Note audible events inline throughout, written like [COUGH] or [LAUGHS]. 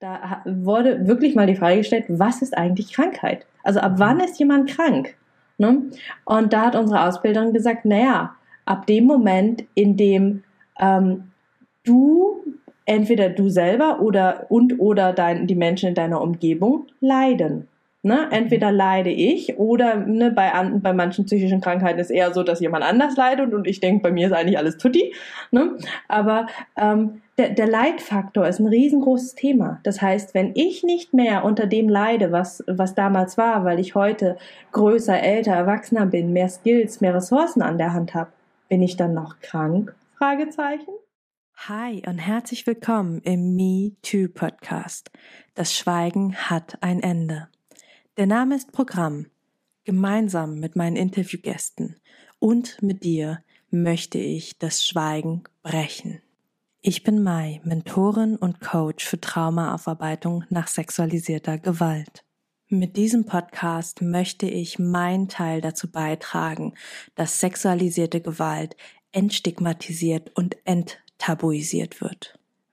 Da wurde wirklich mal die Frage gestellt, was ist eigentlich Krankheit? Also ab wann ist jemand krank? Ne? Und da hat unsere Ausbilderin gesagt, naja, ab dem Moment, in dem ähm, du entweder du selber oder und oder dein, die Menschen in deiner Umgebung leiden. Ne? Entweder leide ich oder ne, bei, an, bei manchen psychischen Krankheiten ist eher so, dass jemand anders leidet und ich denke, bei mir ist eigentlich alles tutti. Ne? Aber ähm, der, der Leidfaktor ist ein riesengroßes Thema. Das heißt, wenn ich nicht mehr unter dem leide, was, was damals war, weil ich heute größer, älter, erwachsener bin, mehr Skills, mehr Ressourcen an der Hand habe, bin ich dann noch krank? Fragezeichen. Hi und herzlich willkommen im Me Too Podcast. Das Schweigen hat ein Ende. Der Name ist Programm. Gemeinsam mit meinen Interviewgästen und mit dir möchte ich das Schweigen brechen. Ich bin Mai, Mentorin und Coach für Traumaaufarbeitung nach sexualisierter Gewalt. Mit diesem Podcast möchte ich meinen Teil dazu beitragen, dass sexualisierte Gewalt entstigmatisiert und enttabuisiert wird.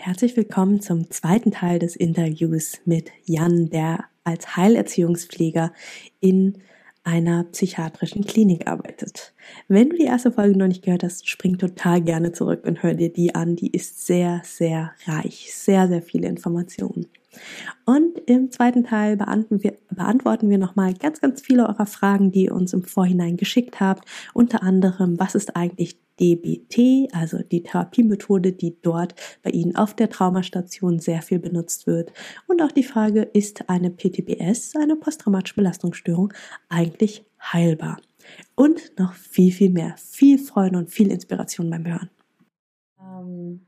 Herzlich willkommen zum zweiten Teil des Interviews mit Jan, der als Heilerziehungspfleger in einer psychiatrischen Klinik arbeitet. Wenn du die erste Folge noch nicht gehört hast, spring total gerne zurück und hör dir die an. Die ist sehr, sehr reich, sehr, sehr viele Informationen. Und im zweiten Teil beantworten wir, nochmal ganz, ganz viele eurer Fragen, die ihr uns im Vorhinein geschickt habt. Unter anderem, was ist eigentlich DBT, also die Therapiemethode, die dort bei Ihnen auf der Traumastation sehr viel benutzt wird. Und auch die Frage, ist eine PTBS, eine posttraumatische Belastungsstörung, eigentlich heilbar? Und noch viel, viel mehr. Viel Freude und viel Inspiration beim Hören. Ähm,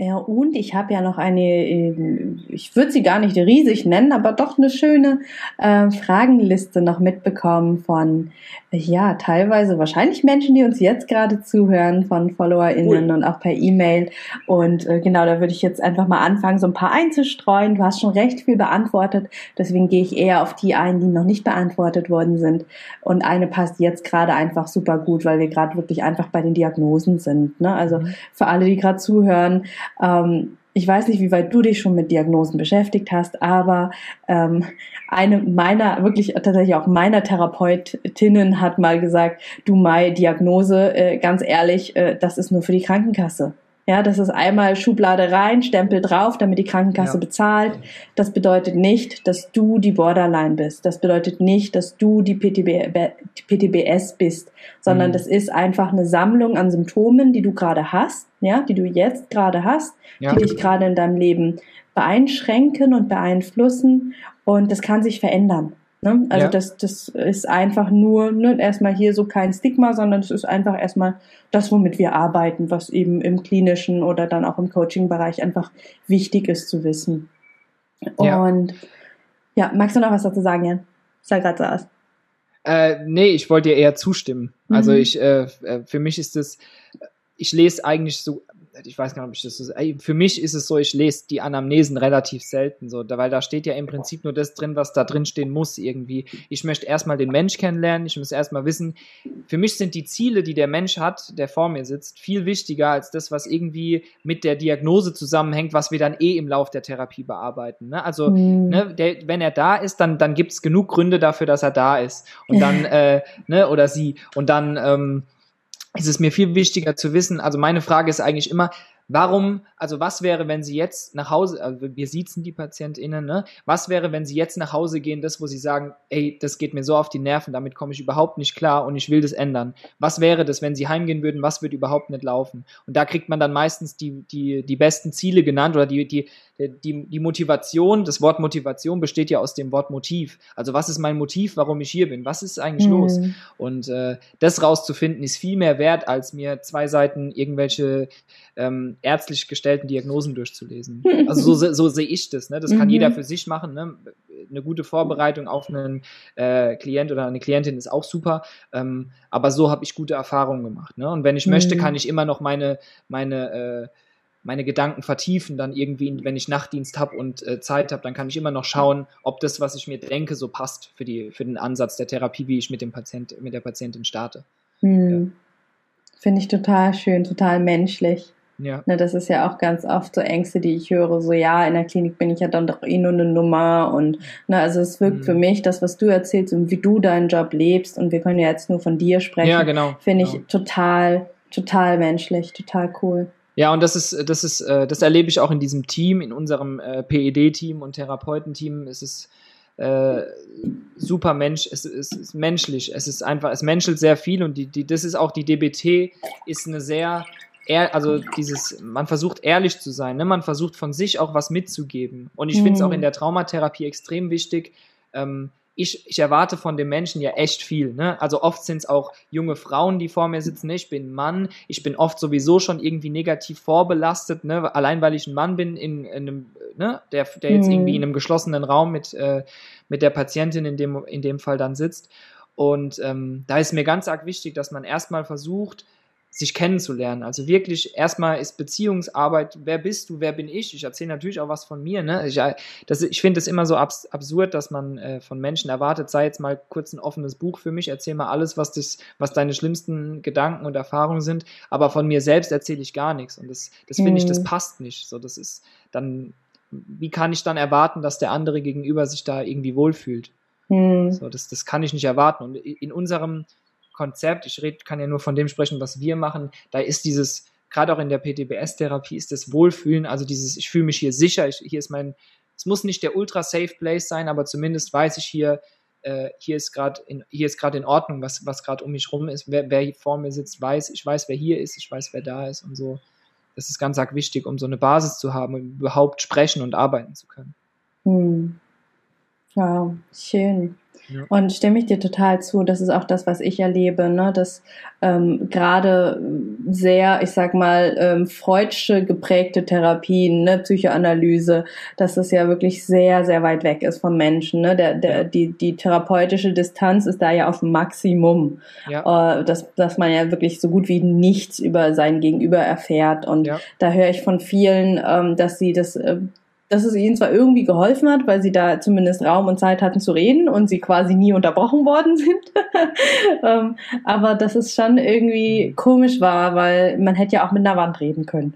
ja, und ich habe ja noch eine, ähm, ich würde sie gar nicht riesig nennen, aber doch eine schöne äh, Fragenliste noch mitbekommen von, ja, teilweise wahrscheinlich Menschen, die uns jetzt gerade zuhören, von FollowerInnen cool. und auch per E-Mail. Und äh, genau, da würde ich jetzt einfach mal anfangen, so ein paar einzustreuen. Du hast schon recht viel beantwortet, deswegen gehe ich eher auf die ein, die noch nicht beantwortet worden sind. Und eine passt jetzt gerade einfach super gut, weil wir gerade wirklich einfach bei den Diagnosen sind. Ne? Also mhm. für alle, die gerade zuhören, ähm, ich weiß nicht, wie weit du dich schon mit Diagnosen beschäftigt hast, aber ähm, eine meiner, wirklich tatsächlich auch meiner Therapeutinnen hat mal gesagt, du Mai, Diagnose, äh, ganz ehrlich, äh, das ist nur für die Krankenkasse. Ja, das ist einmal Schublade rein, Stempel drauf, damit die Krankenkasse ja. bezahlt. Das bedeutet nicht, dass du die Borderline bist. Das bedeutet nicht, dass du die PTB, PTBS bist, sondern mhm. das ist einfach eine Sammlung an Symptomen, die du gerade hast, ja, die du jetzt gerade hast, ja. die dich gerade in deinem Leben beeinschränken und beeinflussen. Und das kann sich verändern. Ne? Also ja. das, das ist einfach nur ne, erstmal hier so kein Stigma, sondern es ist einfach erstmal das, womit wir arbeiten, was eben im klinischen oder dann auch im Coaching-Bereich einfach wichtig ist zu wissen. Ja. Und ja, magst du noch was dazu sagen, Jan? Sag gerade so aus. Äh, nee, ich wollte dir eher zustimmen. Also mhm. ich, äh, äh für mich ist das, ich lese eigentlich so ich weiß gar nicht, ob ich das so, für mich ist es so, ich lese die Anamnesen relativ selten so, weil da steht ja im Prinzip nur das drin, was da drin stehen muss irgendwie. Ich möchte erstmal den Mensch kennenlernen, ich muss erstmal wissen, für mich sind die Ziele, die der Mensch hat, der vor mir sitzt, viel wichtiger als das, was irgendwie mit der Diagnose zusammenhängt, was wir dann eh im Lauf der Therapie bearbeiten. Ne? Also, mhm. ne, der, wenn er da ist, dann, dann gibt es genug Gründe dafür, dass er da ist. Und dann, [LAUGHS] äh, ne, oder sie. Und dann, ähm, ist es mir viel wichtiger zu wissen, also meine Frage ist eigentlich immer, Warum, also was wäre, wenn Sie jetzt nach Hause, also wir siezen die PatientInnen, ne? Was wäre, wenn Sie jetzt nach Hause gehen, das, wo Sie sagen, ey, das geht mir so auf die Nerven, damit komme ich überhaupt nicht klar und ich will das ändern. Was wäre das, wenn Sie heimgehen würden, was würde überhaupt nicht laufen? Und da kriegt man dann meistens die, die, die besten Ziele genannt oder die, die, die, die Motivation, das Wort Motivation besteht ja aus dem Wort Motiv. Also was ist mein Motiv, warum ich hier bin? Was ist eigentlich mhm. los? Und äh, das rauszufinden ist viel mehr wert, als mir zwei Seiten irgendwelche ähm, ärztlich gestellten Diagnosen durchzulesen. [LAUGHS] Also so, so sehe ich das. Ne? Das kann mhm. jeder für sich machen. Ne? Eine gute Vorbereitung auf einen äh, Klient oder eine Klientin ist auch super. Ähm, aber so habe ich gute Erfahrungen gemacht. Ne? Und wenn ich mhm. möchte, kann ich immer noch meine, meine äh, meine Gedanken vertiefen, dann irgendwie, wenn ich Nachtdienst habe und äh, Zeit habe, dann kann ich immer noch schauen, ob das, was ich mir denke, so passt für, die, für den Ansatz der Therapie, wie ich mit dem Patient, mit der Patientin starte. Hm. Ja. Finde ich total schön, total menschlich. Ja. Ne, das ist ja auch ganz oft so Ängste, die ich höre, so ja, in der Klinik bin ich ja dann doch eh nur eine Nummer und ne, also es wirkt mhm. für mich, das, was du erzählst und wie du deinen Job lebst und wir können ja jetzt nur von dir sprechen, ja, genau, finde ich genau. total, total menschlich, total cool. Ja, und das ist, das ist, äh, das erlebe ich auch in diesem Team, in unserem äh, PED-Team und Therapeutenteam. Es ist äh, super Mensch, es, es ist menschlich, es ist einfach, es menschelt sehr viel und die, die, das ist auch die DBT, ist eine sehr also dieses, man versucht ehrlich zu sein, ne? man versucht von sich auch was mitzugeben. Und ich mhm. finde es auch in der Traumatherapie extrem wichtig, ähm, ich, ich erwarte von dem Menschen ja echt viel. Ne? Also oft sind es auch junge Frauen, die vor mir sitzen. Ne? Ich bin ein Mann, ich bin oft sowieso schon irgendwie negativ vorbelastet, ne? allein weil ich ein Mann bin, in, in einem, ne? der, der jetzt mhm. irgendwie in einem geschlossenen Raum mit, äh, mit der Patientin in dem, in dem Fall dann sitzt. Und ähm, da ist mir ganz arg wichtig, dass man erstmal versucht, sich kennenzulernen. Also wirklich erstmal ist Beziehungsarbeit, wer bist du, wer bin ich? Ich erzähle natürlich auch was von mir. Ne? Ich, ich finde es immer so abs absurd, dass man äh, von Menschen erwartet, sei jetzt mal kurz ein offenes Buch für mich, erzähl mal alles, was, das, was deine schlimmsten Gedanken und Erfahrungen sind, aber von mir selbst erzähle ich gar nichts. Und das, das finde ich, das mhm. passt nicht. So, das ist dann, wie kann ich dann erwarten, dass der andere gegenüber sich da irgendwie wohlfühlt? Mhm. So, das, das kann ich nicht erwarten. Und in unserem Konzept, ich red, kann ja nur von dem sprechen, was wir machen, da ist dieses, gerade auch in der PTBS-Therapie, ist das Wohlfühlen, also dieses, ich fühle mich hier sicher, ich, hier ist mein, es muss nicht der ultra safe place sein, aber zumindest weiß ich hier, äh, hier ist gerade in, in Ordnung, was, was gerade um mich rum ist, wer, wer vor mir sitzt, weiß, ich weiß, wer hier ist, ich weiß, wer da ist und so. Das ist ganz arg wichtig, um so eine Basis zu haben, um überhaupt sprechen und arbeiten zu können. Hm. Wow, schön. Und stimme ich dir total zu, das ist auch das, was ich erlebe, ne? dass ähm, gerade sehr, ich sag mal, ähm, freudsche geprägte Therapien, ne? Psychoanalyse, dass das ja wirklich sehr, sehr weit weg ist vom Menschen. Ne? Der, der, die, die therapeutische Distanz ist da ja auf Maximum, ja. äh, dass, dass man ja wirklich so gut wie nichts über sein Gegenüber erfährt. Und ja. da höre ich von vielen, ähm, dass sie das äh, dass es ihnen zwar irgendwie geholfen hat, weil sie da zumindest Raum und Zeit hatten zu reden und sie quasi nie unterbrochen worden [LAUGHS] sind, ähm, aber dass es schon irgendwie komisch war, weil man hätte ja auch mit einer Wand reden können.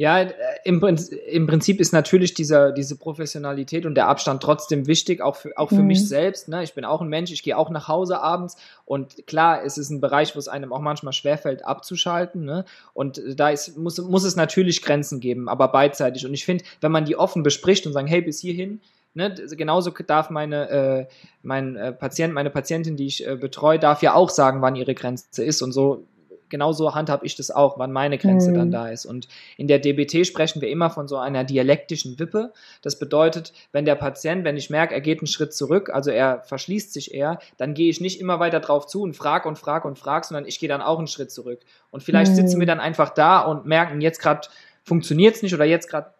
Ja, äh, im, im Prinzip ist natürlich dieser, diese Professionalität und der Abstand trotzdem wichtig, auch für, auch für mhm. mich selbst. Ne? Ich bin auch ein Mensch, ich gehe auch nach Hause abends und klar, es ist ein Bereich, wo es einem auch manchmal schwerfällt, abzuschalten. Ne? Und da ist, muss, muss es natürlich Grenzen geben, aber beidseitig. Und ich finde, wenn man die offen bespricht und sagen, hey, bis hierhin, Ne, genauso darf meine, äh, mein äh, Patient, meine Patientin, die ich äh, betreue, darf ja auch sagen, wann ihre Grenze ist. Und so genauso handhabe ich das auch, wann meine Grenze mhm. dann da ist. Und in der DBT sprechen wir immer von so einer dialektischen Wippe. Das bedeutet, wenn der Patient, wenn ich merke, er geht einen Schritt zurück, also er verschließt sich eher, dann gehe ich nicht immer weiter drauf zu und frag und frag und frag, sondern ich gehe dann auch einen Schritt zurück. Und vielleicht mhm. sitzen wir dann einfach da und merken, jetzt gerade funktioniert es nicht oder jetzt gerade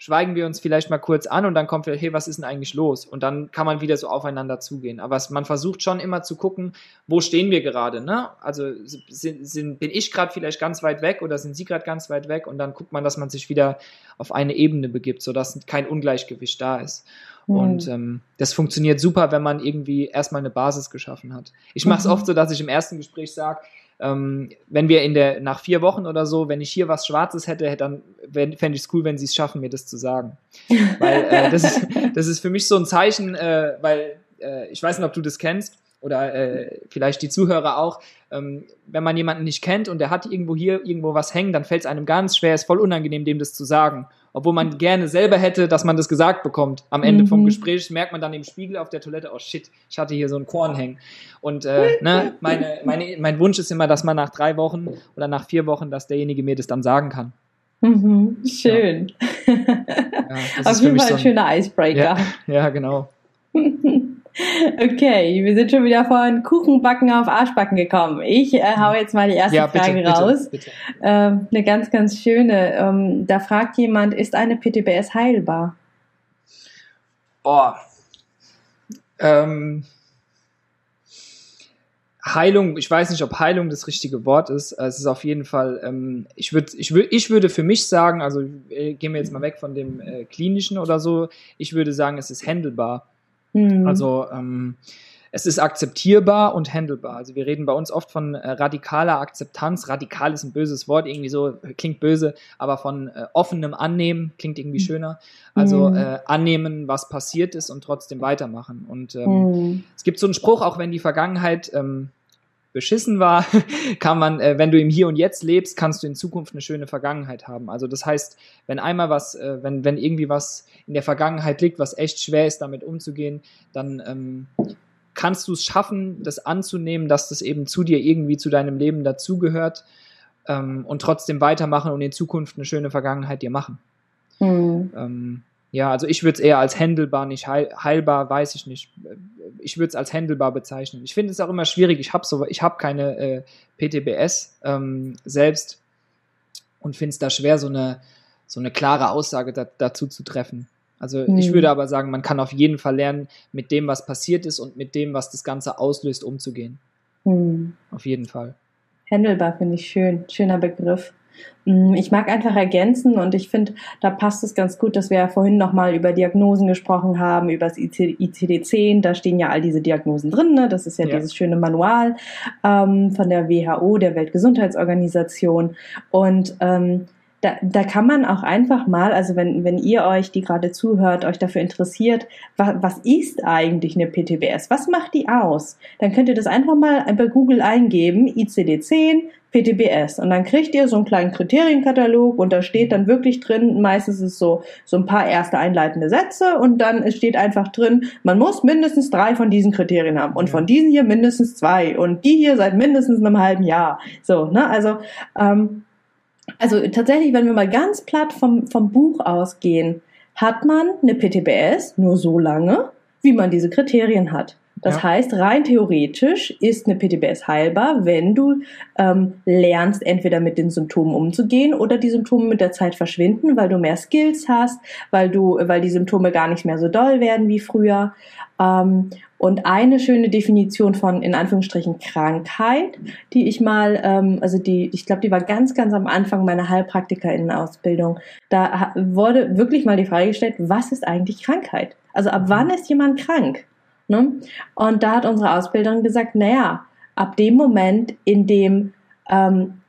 schweigen wir uns vielleicht mal kurz an und dann kommt vielleicht, hey, was ist denn eigentlich los? Und dann kann man wieder so aufeinander zugehen. Aber es, man versucht schon immer zu gucken, wo stehen wir gerade, ne? Also sind, sind, bin ich gerade vielleicht ganz weit weg oder sind Sie gerade ganz weit weg? Und dann guckt man, dass man sich wieder auf eine Ebene begibt, sodass kein Ungleichgewicht da ist. Mhm. Und ähm, das funktioniert super, wenn man irgendwie erstmal eine Basis geschaffen hat. Ich mache es mhm. oft so, dass ich im ersten Gespräch sage, ähm, wenn wir in der, nach vier Wochen oder so, wenn ich hier was Schwarzes hätte, dann fände ich es cool, wenn sie es schaffen, mir das zu sagen. weil äh, das, ist, [LAUGHS] das ist für mich so ein Zeichen, äh, weil äh, ich weiß nicht, ob du das kennst. Oder äh, vielleicht die Zuhörer auch, ähm, wenn man jemanden nicht kennt und der hat irgendwo hier irgendwo was hängen, dann fällt es einem ganz schwer, ist voll unangenehm, dem das zu sagen. Obwohl man gerne selber hätte, dass man das gesagt bekommt. Am Ende mhm. vom Gespräch merkt man dann im Spiegel auf der Toilette, oh shit, ich hatte hier so ein Korn hängen. Und äh, ne, meine, meine, mein Wunsch ist immer, dass man nach drei Wochen oder nach vier Wochen, dass derjenige mir das dann sagen kann. Mhm, schön. Ja. Ja, Auf jeden Fall ein schöner Icebreaker. Ja, ja genau. [LAUGHS] Okay, wir sind schon wieder von Kuchenbacken auf Arschbacken gekommen. Ich äh, hau jetzt mal die erste ja, bitte, Frage raus. Bitte, bitte. Ähm, eine ganz, ganz schöne. Ähm, da fragt jemand, ist eine PTBS heilbar? Oh. Ähm, Heilung, ich weiß nicht, ob Heilung das richtige Wort ist. Es ist auf jeden Fall, ähm, ich, würd, ich, würd, ich würde für mich sagen, also äh, gehen wir jetzt mal weg von dem äh, klinischen oder so, ich würde sagen, es ist handelbar. Mhm. Also ähm, es ist akzeptierbar und handelbar. Also wir reden bei uns oft von äh, radikaler Akzeptanz. Radikal ist ein böses Wort, irgendwie so, klingt böse, aber von äh, offenem Annehmen klingt irgendwie hm. schöner. Also mhm. äh, annehmen, was passiert ist und trotzdem weitermachen. Und ähm, mhm. es gibt so einen Spruch, auch wenn die Vergangenheit ähm, beschissen war, [LAUGHS] kann man, äh, wenn du im Hier und Jetzt lebst, kannst du in Zukunft eine schöne Vergangenheit haben. Also das heißt, wenn einmal was, äh, wenn, wenn irgendwie was in der Vergangenheit liegt, was echt schwer ist, damit umzugehen, dann ähm, kannst du es schaffen, das anzunehmen, dass das eben zu dir irgendwie zu deinem Leben dazugehört ähm, und trotzdem weitermachen und in Zukunft eine schöne Vergangenheit dir machen. Mhm. Ähm, ja, also ich würde es eher als händelbar, nicht heil, heilbar, weiß ich nicht. Ich würde es als händelbar bezeichnen. Ich finde es auch immer schwierig. Ich habe so, ich habe keine äh, PTBS ähm, selbst und finde es da schwer, so eine so eine klare Aussage da, dazu zu treffen. Also hm. ich würde aber sagen, man kann auf jeden Fall lernen, mit dem, was passiert ist und mit dem, was das Ganze auslöst, umzugehen. Hm. Auf jeden Fall. Händelbar finde ich schön, schöner Begriff. Mm, ich mag einfach ergänzen und ich finde, da passt es ganz gut, dass wir ja vorhin nochmal über Diagnosen gesprochen haben, über das ICD-10. Da stehen ja all diese Diagnosen drin. Ne? Das ist ja, ja. dieses schöne Manual ähm, von der WHO, der Weltgesundheitsorganisation. Und ähm, da, da kann man auch einfach mal, also wenn, wenn ihr euch, die gerade zuhört, euch dafür interessiert, was, was ist eigentlich eine PTBS? Was macht die aus? Dann könnt ihr das einfach mal bei Google eingeben, ICD-10, PTBS. Und dann kriegt ihr so einen kleinen Kriterienkatalog und da steht dann wirklich drin, meistens ist es so, so ein paar erste einleitende Sätze und dann steht einfach drin, man muss mindestens drei von diesen Kriterien haben und von diesen hier mindestens zwei und die hier seit mindestens einem halben Jahr. So, ne, also, ähm, also tatsächlich, wenn wir mal ganz platt vom, vom Buch ausgehen, hat man eine PTBS nur so lange, wie man diese Kriterien hat. Das ja. heißt, rein theoretisch ist eine PTBS heilbar, wenn du ähm, lernst, entweder mit den Symptomen umzugehen oder die Symptome mit der Zeit verschwinden, weil du mehr Skills hast, weil du, weil die Symptome gar nicht mehr so doll werden wie früher. Ähm, und eine schöne Definition von, in Anführungsstrichen, Krankheit, die ich mal, ähm, also die, ich glaube, die war ganz, ganz am Anfang meiner Heilpraktikerinnenausbildung. Da wurde wirklich mal die Frage gestellt, was ist eigentlich Krankheit? Also ab wann ist jemand krank? Ne? Und da hat unsere Ausbilderin gesagt, naja, ab dem Moment, in dem ähm,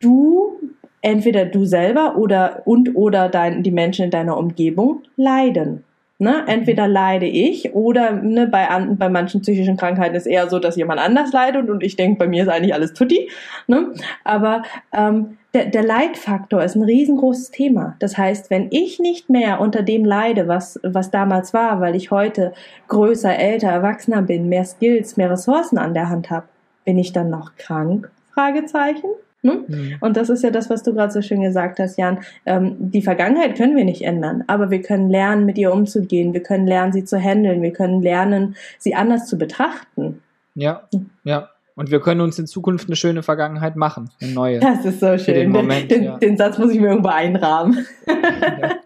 du entweder du selber oder und oder dein, die Menschen in deiner Umgebung leiden. Ne? Entweder leide ich oder ne, bei, an, bei manchen psychischen Krankheiten ist eher so, dass jemand anders leidet und ich denke, bei mir ist eigentlich alles tutti. Ne? Aber ähm, der, der Leidfaktor ist ein riesengroßes Thema. Das heißt, wenn ich nicht mehr unter dem leide, was, was damals war, weil ich heute größer, älter, erwachsener bin, mehr Skills, mehr Ressourcen an der Hand habe, bin ich dann noch krank? Fragezeichen. Ne? Mhm. Und das ist ja das, was du gerade so schön gesagt hast, Jan. Ähm, die Vergangenheit können wir nicht ändern, aber wir können lernen, mit ihr umzugehen. Wir können lernen, sie zu handeln. Wir können lernen, sie anders zu betrachten. Ja, ja. Und wir können uns in Zukunft eine schöne Vergangenheit machen, eine neue. Das ist so schön. Den, Moment, den, ja. den, Satz muss ich mir irgendwo einrahmen. Ja.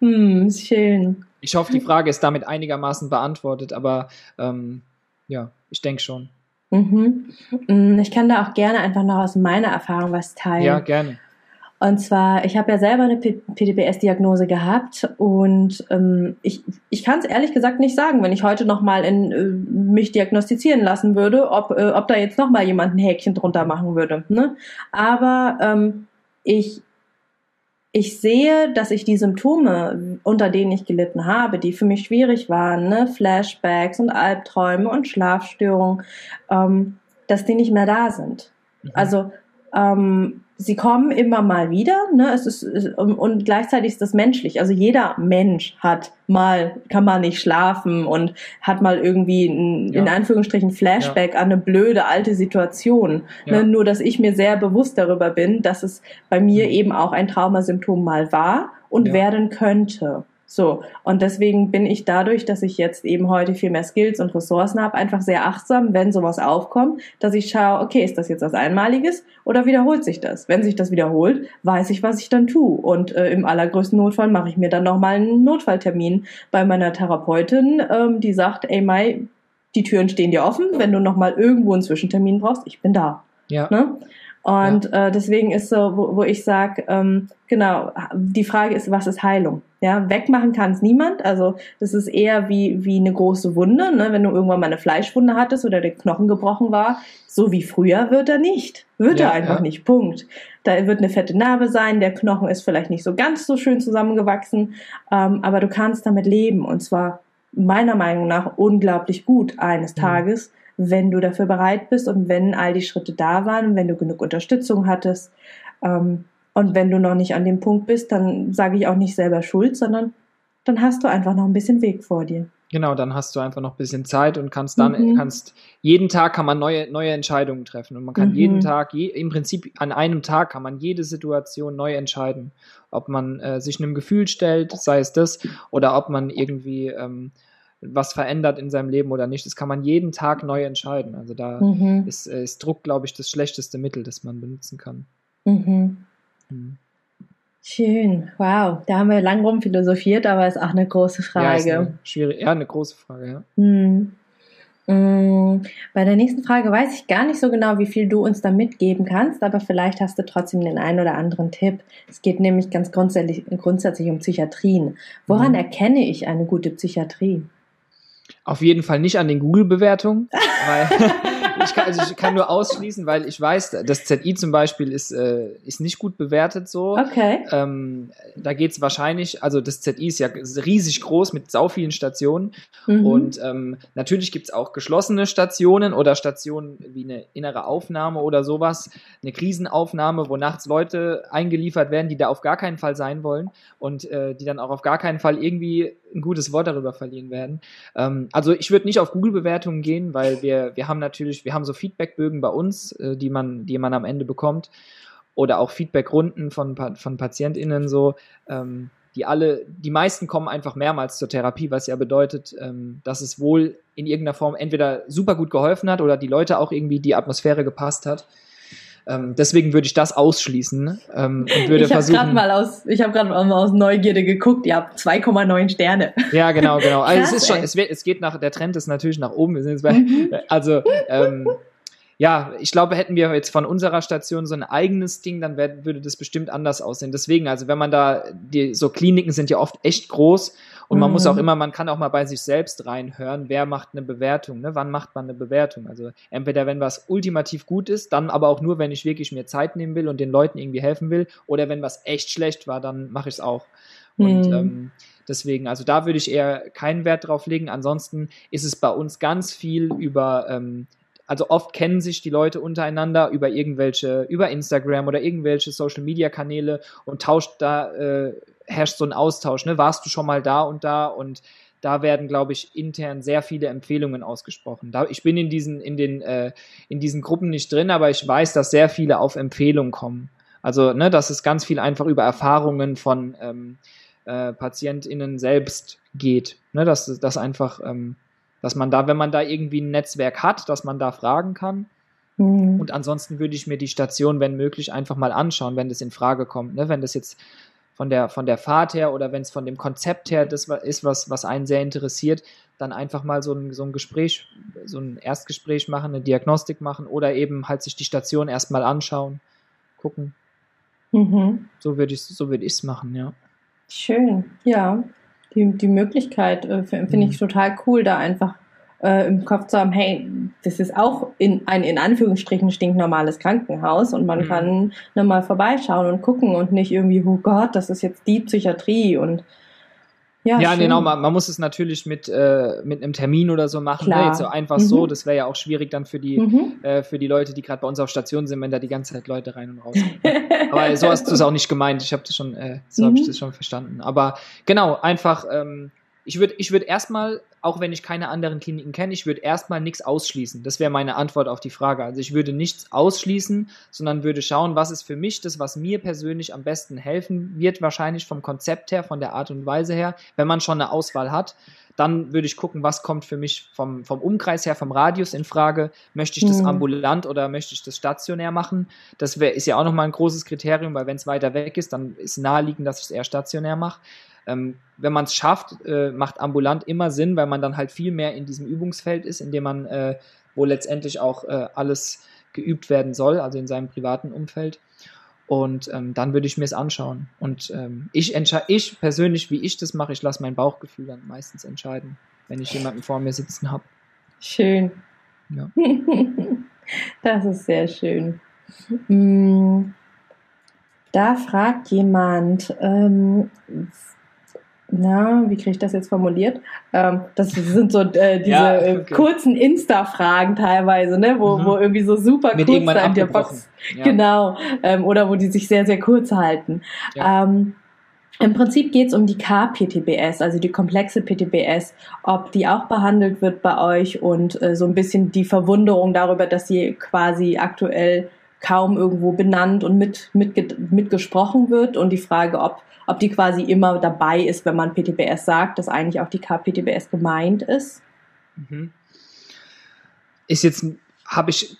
[LAUGHS] hm, schön. Ich hoffe, die Frage ist damit einigermaßen beantwortet, aber ähm, ja, ich denke schon. Mhm. Mm, ich kann da auch gerne einfach noch aus meiner Erfahrung was teilen. Ja, gerne. Und zwar, ich habe ja selber eine PTBS-Diagnose gehabt und ähm, ich, ich kann es ehrlich gesagt nicht sagen, wenn ich heute nochmal äh, mich diagnostizieren lassen würde, ob, äh, ob da jetzt nochmal jemand ein Häkchen drunter machen würde. Ne? Aber ähm, ich ich sehe, dass ich die Symptome, unter denen ich gelitten habe, die für mich schwierig waren, ne, Flashbacks und Albträume und Schlafstörungen, ähm, dass die nicht mehr da sind. Mhm. Also ähm, sie kommen immer mal wieder, ne? Es ist und gleichzeitig ist das menschlich. Also jeder Mensch hat mal kann man nicht schlafen und hat mal irgendwie ein, ja. in Anführungsstrichen Flashback ja. an eine blöde alte Situation. Ja. Ne? Nur dass ich mir sehr bewusst darüber bin, dass es bei mir mhm. eben auch ein Traumasymptom mal war und werden könnte. So, und deswegen bin ich dadurch, dass ich jetzt eben heute viel mehr Skills und Ressourcen habe, einfach sehr achtsam, wenn sowas aufkommt, dass ich schaue, okay, ist das jetzt was Einmaliges oder wiederholt sich das? Wenn sich das wiederholt, weiß ich, was ich dann tue. Und äh, im allergrößten Notfall mache ich mir dann nochmal einen Notfalltermin bei meiner Therapeutin, ähm, die sagt, ey Mai, die Türen stehen dir offen, wenn du nochmal irgendwo einen Zwischentermin brauchst, ich bin da. Ja. Ne? Und ja. äh, deswegen ist so, wo, wo ich sage, ähm, genau, die Frage ist, was ist Heilung? Ja, wegmachen kann es niemand. Also das ist eher wie, wie eine große Wunde. Ne? Wenn du irgendwann mal eine Fleischwunde hattest oder der Knochen gebrochen war, so wie früher wird er nicht. Wird ja, er einfach ja. nicht. Punkt. Da wird eine fette Narbe sein, der Knochen ist vielleicht nicht so ganz so schön zusammengewachsen, ähm, aber du kannst damit leben. Und zwar meiner Meinung nach unglaublich gut eines mhm. Wenn du dafür bereit bist und wenn all die Schritte da waren, wenn du genug Unterstützung hattest. Ähm, und wenn du noch nicht an dem Punkt bist, dann sage ich auch nicht selber schuld, sondern dann hast du einfach noch ein bisschen Weg vor dir. Genau, dann hast du einfach noch ein bisschen Zeit und kannst dann, mhm. kannst, jeden Tag kann man neue, neue Entscheidungen treffen und man kann mhm. jeden Tag, je, im Prinzip an einem Tag kann man jede Situation neu entscheiden. Ob man äh, sich einem Gefühl stellt, sei es das, oder ob man irgendwie ähm, was verändert in seinem Leben oder nicht. Das kann man jeden Tag neu entscheiden. Also da mhm. ist, äh, ist, Druck, glaube ich, das schlechteste Mittel, das man benutzen kann. Mhm. Mhm. Schön, wow. Da haben wir lang rum philosophiert, aber ist auch eine große Frage. Ja, eine schwierig, ja, eine große Frage, ja. Mm, bei der nächsten Frage weiß ich gar nicht so genau, wie viel du uns da mitgeben kannst, aber vielleicht hast du trotzdem den einen oder anderen Tipp. Es geht nämlich ganz grundsätzlich, grundsätzlich um Psychiatrien. Woran mhm. erkenne ich eine gute Psychiatrie? Auf jeden Fall nicht an den Google-Bewertungen, [LAUGHS] weil ich, kann, also ich kann nur ausschließen, weil ich weiß, das ZI zum Beispiel ist, äh, ist nicht gut bewertet so. Okay. Ähm, da geht es wahrscheinlich, also das ZI ist ja riesig groß mit sau vielen Stationen mhm. und ähm, natürlich gibt es auch geschlossene Stationen oder Stationen wie eine innere Aufnahme oder sowas, eine Krisenaufnahme, wo nachts Leute eingeliefert werden, die da auf gar keinen Fall sein wollen und äh, die dann auch auf gar keinen Fall irgendwie ein gutes Wort darüber verlieren werden. Ähm, also ich würde nicht auf Google-Bewertungen gehen, weil wir, wir haben natürlich, wir haben so Feedbackbögen bei uns, äh, die man, die man am Ende bekommt. Oder auch Feedbackrunden von, von PatientInnen so, ähm, die alle, die meisten kommen einfach mehrmals zur Therapie, was ja bedeutet, ähm, dass es wohl in irgendeiner Form entweder super gut geholfen hat oder die Leute auch irgendwie die Atmosphäre gepasst hat. Ähm, deswegen würde ich das ausschließen ähm, und würde ich versuchen. Grad mal aus, ich habe gerade mal aus Neugierde geguckt. Ihr habt 2,9 Sterne. Ja, genau, genau. Also Krass, es ist schon, es, wird, es geht nach, der Trend ist natürlich nach oben. Wir sind jetzt bei, mhm. also ähm, ja, ich glaube, hätten wir jetzt von unserer Station so ein eigenes Ding, dann wär, würde das bestimmt anders aussehen. Deswegen, also wenn man da, die, so Kliniken sind ja oft echt groß und man mhm. muss auch immer, man kann auch mal bei sich selbst reinhören, wer macht eine Bewertung, ne? wann macht man eine Bewertung. Also entweder wenn was ultimativ gut ist, dann aber auch nur, wenn ich wirklich mir Zeit nehmen will und den Leuten irgendwie helfen will, oder wenn was echt schlecht war, dann mache ich es auch. Und mhm. ähm, deswegen, also da würde ich eher keinen Wert drauf legen. Ansonsten ist es bei uns ganz viel über ähm, also oft kennen sich die Leute untereinander über irgendwelche, über Instagram oder irgendwelche Social Media Kanäle und tauscht da, äh, herrscht so ein Austausch, ne? Warst du schon mal da und da und da werden, glaube ich, intern sehr viele Empfehlungen ausgesprochen. Da, ich bin in diesen, in den, äh, in diesen Gruppen nicht drin, aber ich weiß, dass sehr viele auf Empfehlungen kommen. Also, ne, dass es ganz viel einfach über Erfahrungen von ähm, äh, PatientInnen selbst geht. Ne, dass das einfach, ähm, dass man da, wenn man da irgendwie ein Netzwerk hat, dass man da fragen kann. Mhm. Und ansonsten würde ich mir die Station, wenn möglich, einfach mal anschauen, wenn das in Frage kommt. Ne? Wenn das jetzt von der, von der Fahrt her oder wenn es von dem Konzept her das ist, was, was einen sehr interessiert, dann einfach mal so ein, so ein Gespräch, so ein Erstgespräch machen, eine Diagnostik machen oder eben halt sich die Station erstmal anschauen, gucken. Mhm. So würde ich es so würd machen, ja. Schön, ja. Die, die Möglichkeit äh, finde ich mhm. total cool, da einfach äh, im Kopf zu haben, hey, das ist auch in ein in Anführungsstrichen stinknormales Krankenhaus und man mhm. kann nochmal vorbeischauen und gucken und nicht irgendwie, oh Gott, das ist jetzt die Psychiatrie und ja, ja genau, man, man, muss es natürlich mit, äh, mit einem Termin oder so machen. Ne? Jetzt so einfach mhm. so, das wäre ja auch schwierig dann für die, mhm. äh, für die Leute, die gerade bei uns auf Station sind, wenn da die ganze Zeit Leute rein und raus [LAUGHS] Aber so hast du es auch nicht gemeint. Ich habe das schon, äh, so mhm. habe ich das schon verstanden. Aber genau, einfach ähm, ich würde ich würd erstmal, auch wenn ich keine anderen Kliniken kenne, ich würde erstmal nichts ausschließen. Das wäre meine Antwort auf die Frage. Also ich würde nichts ausschließen, sondern würde schauen, was ist für mich das, was mir persönlich am besten helfen wird, wahrscheinlich vom Konzept her, von der Art und Weise her, wenn man schon eine Auswahl hat. Dann würde ich gucken, was kommt für mich vom, vom Umkreis her, vom Radius in Frage. Möchte ich das mhm. ambulant oder möchte ich das stationär machen? Das wär, ist ja auch nochmal ein großes Kriterium, weil wenn es weiter weg ist, dann ist naheliegend, dass ich es eher stationär mache. Ähm, wenn man es schafft, äh, macht ambulant immer Sinn, weil man dann halt viel mehr in diesem Übungsfeld ist, in dem man, äh, wo letztendlich auch äh, alles geübt werden soll, also in seinem privaten Umfeld. Und ähm, dann würde ich mir es anschauen. Und ähm, ich entscheide, ich persönlich, wie ich das mache, ich lasse mein Bauchgefühl dann meistens entscheiden, wenn ich jemanden vor mir sitzen habe. Schön. Ja. [LAUGHS] das ist sehr schön. Mm. Da fragt jemand, ähm, na, wie kriege ich das jetzt formuliert? Ähm, das sind so äh, diese [LAUGHS] ja, äh, okay. kurzen Insta-Fragen teilweise, ne, wo, mhm. wo irgendwie so super Mit kurz in der Box. Ja. Genau. Ähm, oder wo die sich sehr, sehr kurz halten. Ja. Ähm, im Prinzip geht es um die K-PTBS, also die komplexe PTBS, ob die auch behandelt wird bei euch und äh, so ein bisschen die Verwunderung darüber, dass sie quasi aktuell kaum irgendwo benannt und mit, mit, mitgesprochen wird und die Frage, ob ob die quasi immer dabei ist, wenn man PTBS sagt, dass eigentlich auch die KPTBS gemeint ist. Mhm. Ist jetzt, habe ich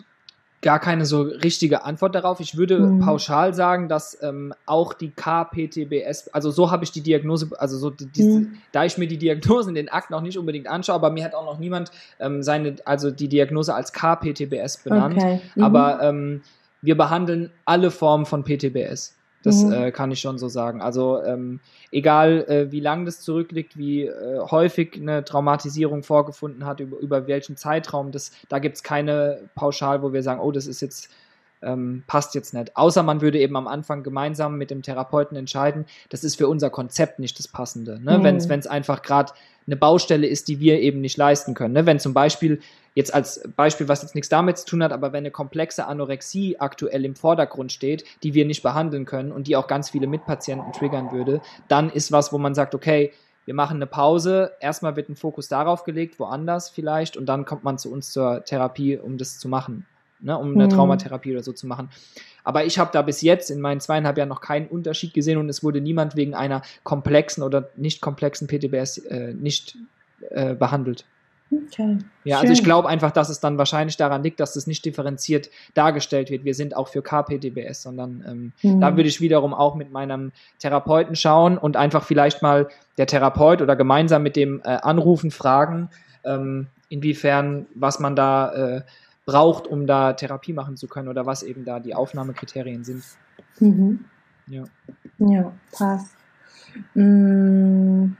gar keine so richtige Antwort darauf. Ich würde mhm. pauschal sagen, dass ähm, auch die KPTBS, also so habe ich die Diagnose, also so die, die, mhm. da ich mir die Diagnose in den Akten auch nicht unbedingt anschaue, aber mir hat auch noch niemand ähm, seine, also die Diagnose als KPTBS benannt. Okay. Mhm. Aber ähm, wir behandeln alle Formen von PTBS. Das mhm. äh, kann ich schon so sagen. Also ähm, egal äh, wie lang das zurückliegt, wie äh, häufig eine Traumatisierung vorgefunden hat, über, über welchen Zeitraum, das, da gibt es keine Pauschal, wo wir sagen, oh, das ist jetzt ähm, passt jetzt nicht. Außer man würde eben am Anfang gemeinsam mit dem Therapeuten entscheiden, das ist für unser Konzept nicht das Passende. Ne? Mhm. Wenn es einfach gerade eine Baustelle ist, die wir eben nicht leisten können. Ne? Wenn zum Beispiel, jetzt als Beispiel, was jetzt nichts damit zu tun hat, aber wenn eine komplexe Anorexie aktuell im Vordergrund steht, die wir nicht behandeln können und die auch ganz viele Mitpatienten triggern würde, dann ist was, wo man sagt, okay, wir machen eine Pause, erstmal wird ein Fokus darauf gelegt, woanders vielleicht, und dann kommt man zu uns zur Therapie, um das zu machen ne, um eine mhm. Traumatherapie oder so zu machen. Aber ich habe da bis jetzt in meinen zweieinhalb Jahren noch keinen Unterschied gesehen und es wurde niemand wegen einer komplexen oder nicht komplexen PTBS äh, nicht äh, behandelt. Okay. Ja, Schön. also ich glaube einfach, dass es dann wahrscheinlich daran liegt, dass es nicht differenziert dargestellt wird. Wir sind auch für KPDBS, sondern ähm, mhm. da würde ich wiederum auch mit meinem Therapeuten schauen und einfach vielleicht mal der Therapeut oder gemeinsam mit dem äh, anrufen, fragen, ähm, inwiefern, was man da äh, braucht, um da Therapie machen zu können oder was eben da die Aufnahmekriterien sind. Mhm. Ja. Ja, passt. Mhm.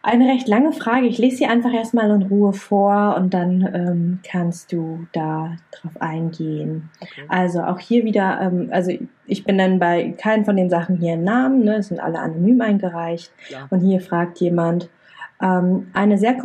Eine recht lange Frage. Ich lese sie einfach erstmal in Ruhe vor und dann ähm, kannst du da drauf eingehen. Okay. Also auch hier wieder, ähm, also ich bin dann bei keinen von den Sachen hier im Namen, ne, es sind alle anonym eingereicht. Ja. Und hier fragt jemand, ähm, eine sehr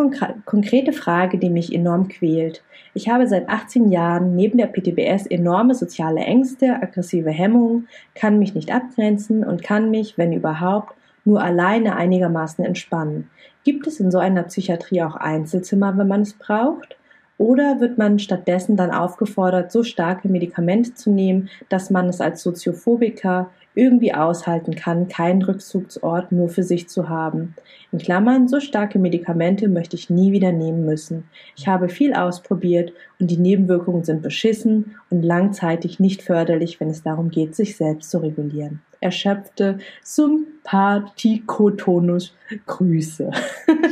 konkrete Frage, die mich enorm quält. Ich habe seit 18 Jahren neben der PTBS enorme soziale Ängste, aggressive Hemmungen, kann mich nicht abgrenzen und kann mich, wenn überhaupt, nur alleine einigermaßen entspannen. Gibt es in so einer Psychiatrie auch Einzelzimmer, wenn man es braucht? Oder wird man stattdessen dann aufgefordert, so starke Medikamente zu nehmen, dass man es als Soziophobiker irgendwie aushalten kann, keinen Rückzugsort nur für sich zu haben. In Klammern, so starke Medikamente möchte ich nie wieder nehmen müssen. Ich habe viel ausprobiert und die Nebenwirkungen sind beschissen und langzeitig nicht förderlich, wenn es darum geht, sich selbst zu regulieren. Erschöpfte Sympathikotonus Grüße.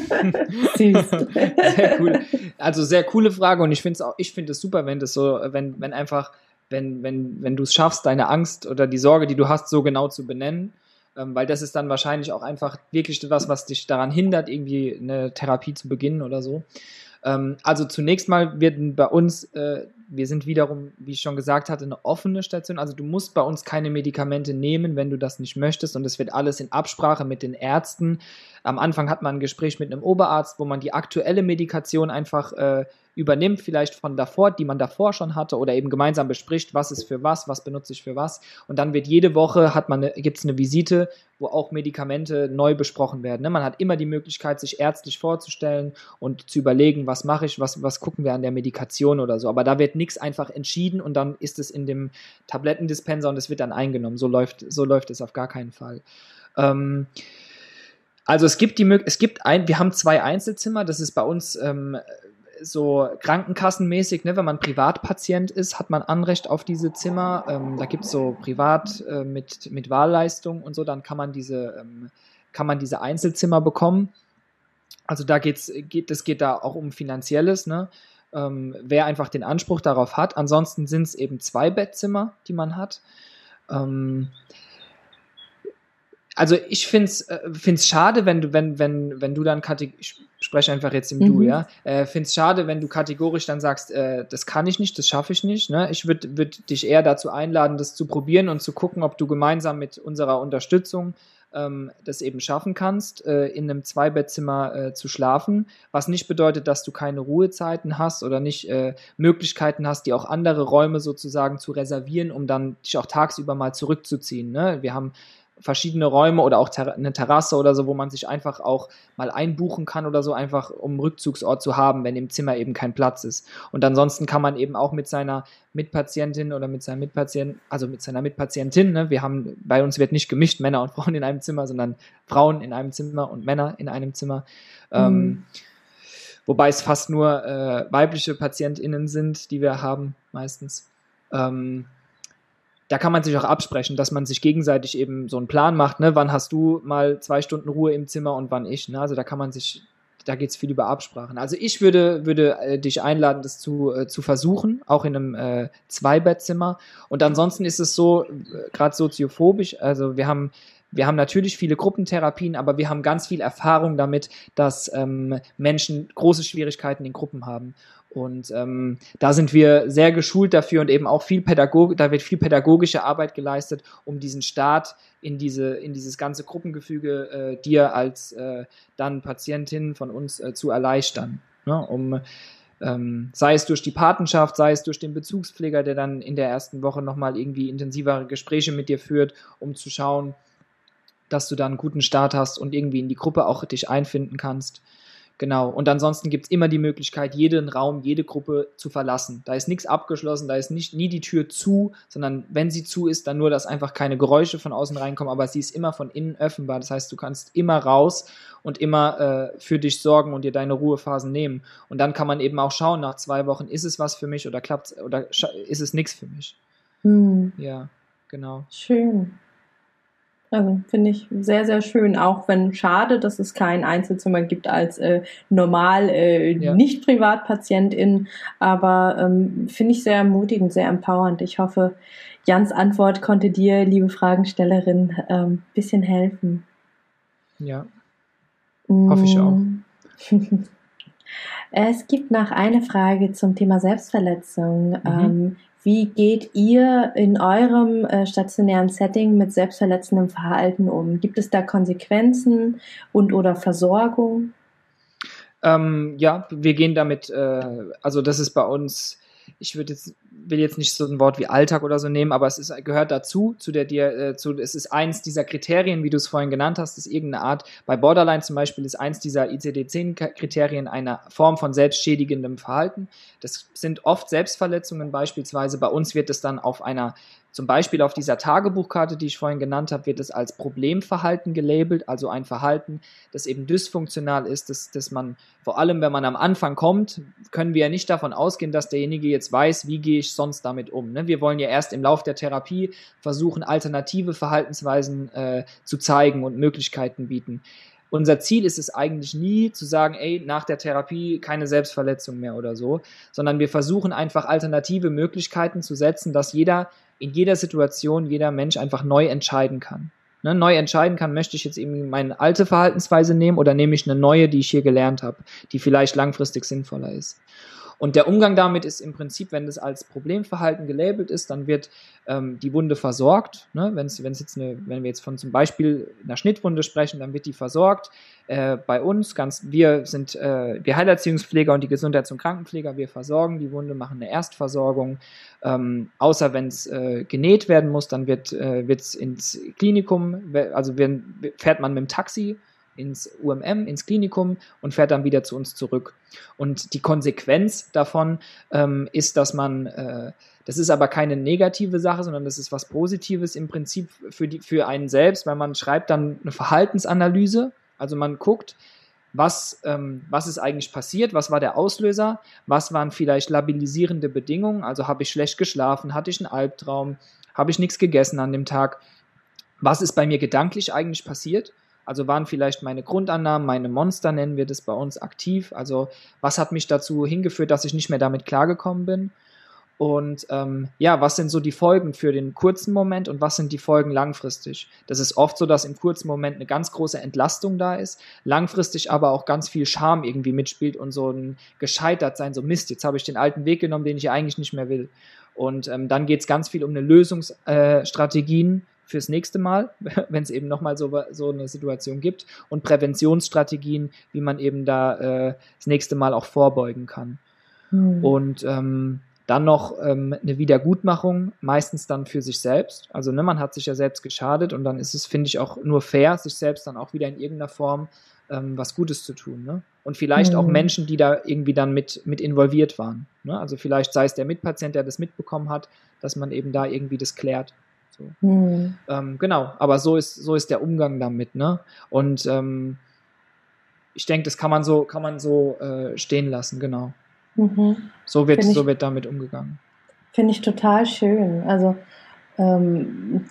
[LAUGHS] Süß. [LAUGHS] Sehr cool. Also sehr coole Frage und ich finde es auch, ich finde es super, wenn das so, wenn, wenn einfach wenn, wenn, wenn du es schaffst, deine Angst oder die Sorge, die du hast, so genau zu benennen. Ähm, weil das ist dann wahrscheinlich auch einfach wirklich etwas, was dich daran hindert, irgendwie eine Therapie zu beginnen oder so. Ähm, also zunächst mal werden bei uns, äh, wir sind wiederum, wie ich schon gesagt hatte, eine offene Station. Also du musst bei uns keine Medikamente nehmen, wenn du das nicht möchtest. Und es wird alles in Absprache mit den Ärzten. Am Anfang hat man ein Gespräch mit einem Oberarzt, wo man die aktuelle Medikation einfach äh, übernimmt, vielleicht von davor, die man davor schon hatte, oder eben gemeinsam bespricht, was ist für was, was benutze ich für was. Und dann wird jede Woche hat man gibt es eine Visite, wo auch Medikamente neu besprochen werden. Ne? Man hat immer die Möglichkeit, sich ärztlich vorzustellen und zu überlegen, was mache ich, was, was gucken wir an der Medikation oder so. Aber da wird nichts einfach entschieden und dann ist es in dem Tablettendispenser und es wird dann eingenommen. So läuft, so läuft es auf gar keinen Fall. Ähm, also es gibt die es gibt ein, wir haben zwei Einzelzimmer, das ist bei uns ähm, so krankenkassenmäßig, ne, wenn man Privatpatient ist, hat man Anrecht auf diese Zimmer. Ähm, da gibt es so privat äh, mit, mit Wahlleistung und so, dann kann man diese, ähm, kann man diese Einzelzimmer bekommen. Also da geht's, geht es geht da auch um Finanzielles, ne? Ähm, wer einfach den Anspruch darauf hat. Ansonsten sind es eben zwei Bettzimmer, die man hat. Ähm, also ich finde es äh, schade, wenn du, wenn, wenn, wenn du dann kategorisch, ich spreche einfach jetzt im mhm. Du, ja, äh, finde es schade, wenn du kategorisch dann sagst, äh, das kann ich nicht, das schaffe ich nicht. Ne? Ich würde würd dich eher dazu einladen, das zu probieren und zu gucken, ob du gemeinsam mit unserer Unterstützung ähm, das eben schaffen kannst, äh, in einem Zweibettzimmer äh, zu schlafen, was nicht bedeutet, dass du keine Ruhezeiten hast oder nicht äh, Möglichkeiten hast, die auch andere Räume sozusagen zu reservieren, um dann dich auch tagsüber mal zurückzuziehen. Ne? Wir haben verschiedene Räume oder auch ter eine Terrasse oder so, wo man sich einfach auch mal einbuchen kann oder so, einfach um Rückzugsort zu haben, wenn im Zimmer eben kein Platz ist. Und ansonsten kann man eben auch mit seiner Mitpatientin oder mit seinem Mitpatienten, also mit seiner Mitpatientin, ne, wir haben, bei uns wird nicht gemischt Männer und [LAUGHS] Frauen in einem Zimmer, sondern Frauen in einem Zimmer und Männer in einem Zimmer. Ähm, mhm. Ähm, wobei es fast nur äh, weibliche PatientInnen sind, die wir haben, meistens. Ähm, da kann man sich auch absprechen, dass man sich gegenseitig eben so einen Plan macht, ne? wann hast du mal zwei Stunden Ruhe im Zimmer und wann ich. Ne? Also da kann man sich, da geht es viel über Absprachen. Also ich würde, würde äh, dich einladen, das zu, äh, zu versuchen, auch in einem äh, Zweibettzimmer. Und ansonsten ist es so, äh, gerade soziophobisch, also wir haben wir haben natürlich viele Gruppentherapien, aber wir haben ganz viel Erfahrung damit, dass ähm, Menschen große Schwierigkeiten in Gruppen haben. Und ähm, da sind wir sehr geschult dafür und eben auch viel Pädagog da wird viel pädagogische Arbeit geleistet, um diesen Start in diese in dieses ganze Gruppengefüge äh, dir als äh, dann Patientin von uns äh, zu erleichtern, ne? um ähm, sei es durch die Patenschaft, sei es durch den Bezugspfleger, der dann in der ersten Woche nochmal irgendwie intensivere Gespräche mit dir führt, um zu schauen, dass du da einen guten Start hast und irgendwie in die Gruppe auch dich einfinden kannst. Genau. Und ansonsten gibt es immer die Möglichkeit, jeden Raum, jede Gruppe zu verlassen. Da ist nichts abgeschlossen, da ist nicht, nie die Tür zu, sondern wenn sie zu ist, dann nur, dass einfach keine Geräusche von außen reinkommen, aber sie ist immer von innen öffnbar. Das heißt, du kannst immer raus und immer äh, für dich sorgen und dir deine Ruhephasen nehmen. Und dann kann man eben auch schauen, nach zwei Wochen, ist es was für mich oder klappt oder ist es nichts für mich. Hm. Ja, genau. Schön. Also finde ich sehr, sehr schön, auch wenn schade, dass es kein Einzelzimmer gibt als äh, normal äh, ja. nicht Privatpatientin, aber ähm, finde ich sehr ermutigend, sehr empowernd. Ich hoffe, Jans Antwort konnte dir, liebe Fragenstellerin, ein ähm, bisschen helfen. Ja, hoffe ich auch. [LAUGHS] Es gibt noch eine Frage zum Thema Selbstverletzung. Mhm. Ähm, wie geht ihr in eurem äh, stationären Setting mit selbstverletzendem Verhalten um? Gibt es da Konsequenzen und oder Versorgung? Ähm, ja, wir gehen damit, äh, also das ist bei uns ich würde jetzt, will jetzt nicht so ein Wort wie Alltag oder so nehmen, aber es ist, gehört dazu, zu der dir, äh, zu, es ist eins dieser Kriterien, wie du es vorhin genannt hast, ist irgendeine Art, bei Borderline zum Beispiel ist eins dieser ICD-10-Kriterien eine Form von selbstschädigendem Verhalten. Das sind oft Selbstverletzungen beispielsweise. Bei uns wird es dann auf einer zum Beispiel auf dieser Tagebuchkarte, die ich vorhin genannt habe, wird es als Problemverhalten gelabelt, also ein Verhalten, das eben dysfunktional ist, dass, dass man, vor allem wenn man am Anfang kommt, können wir ja nicht davon ausgehen, dass derjenige jetzt weiß, wie gehe ich sonst damit um. Ne? Wir wollen ja erst im Lauf der Therapie versuchen, alternative Verhaltensweisen äh, zu zeigen und Möglichkeiten bieten. Unser Ziel ist es eigentlich nie zu sagen, ey, nach der Therapie keine Selbstverletzung mehr oder so, sondern wir versuchen einfach alternative Möglichkeiten zu setzen, dass jeder in jeder Situation jeder Mensch einfach neu entscheiden kann. Ne, neu entscheiden kann, möchte ich jetzt eben meine alte Verhaltensweise nehmen oder nehme ich eine neue, die ich hier gelernt habe, die vielleicht langfristig sinnvoller ist. Und der Umgang damit ist im Prinzip, wenn das als Problemverhalten gelabelt ist, dann wird ähm, die Wunde versorgt. Ne? Wenn's, wenn's jetzt eine, wenn wir jetzt von zum Beispiel einer Schnittwunde sprechen, dann wird die versorgt. Äh, bei uns, ganz, wir sind äh, wir Heilerziehungspfleger und die Gesundheits- und Krankenpfleger, wir versorgen die Wunde, machen eine Erstversorgung. Ähm, außer wenn es äh, genäht werden muss, dann wird es äh, ins Klinikum, also wenn, fährt man mit dem Taxi ins UMM, ins Klinikum und fährt dann wieder zu uns zurück. Und die Konsequenz davon ähm, ist, dass man, äh, das ist aber keine negative Sache, sondern das ist was Positives im Prinzip für, die, für einen selbst, weil man schreibt dann eine Verhaltensanalyse, also man guckt, was, ähm, was ist eigentlich passiert, was war der Auslöser, was waren vielleicht labilisierende Bedingungen, also habe ich schlecht geschlafen, hatte ich einen Albtraum, habe ich nichts gegessen an dem Tag, was ist bei mir gedanklich eigentlich passiert also waren vielleicht meine Grundannahmen, meine Monster nennen wir das bei uns aktiv. Also was hat mich dazu hingeführt, dass ich nicht mehr damit klargekommen bin? Und ähm, ja, was sind so die Folgen für den kurzen Moment und was sind die Folgen langfristig? Das ist oft so, dass im kurzen Moment eine ganz große Entlastung da ist, langfristig aber auch ganz viel Scham irgendwie mitspielt und so ein gescheitert sein, so Mist, jetzt habe ich den alten Weg genommen, den ich eigentlich nicht mehr will. Und ähm, dann geht es ganz viel um eine Lösungsstrategien, äh, fürs nächste Mal, [LAUGHS] wenn es eben nochmal so, so eine Situation gibt und Präventionsstrategien, wie man eben da äh, das nächste Mal auch vorbeugen kann. Mhm. Und ähm, dann noch ähm, eine Wiedergutmachung, meistens dann für sich selbst. Also ne, man hat sich ja selbst geschadet und dann ist es, finde ich, auch nur fair, sich selbst dann auch wieder in irgendeiner Form ähm, was Gutes zu tun. Ne? Und vielleicht mhm. auch Menschen, die da irgendwie dann mit, mit involviert waren. Ne? Also vielleicht sei es der Mitpatient, der das mitbekommen hat, dass man eben da irgendwie das klärt. So. Mhm. Ähm, genau, aber so ist, so ist der Umgang damit, ne? Und ähm, ich denke, das kann man so, kann man so äh, stehen lassen, genau. Mhm. So, wird, ich, so wird damit umgegangen. Finde ich total schön. Also ähm,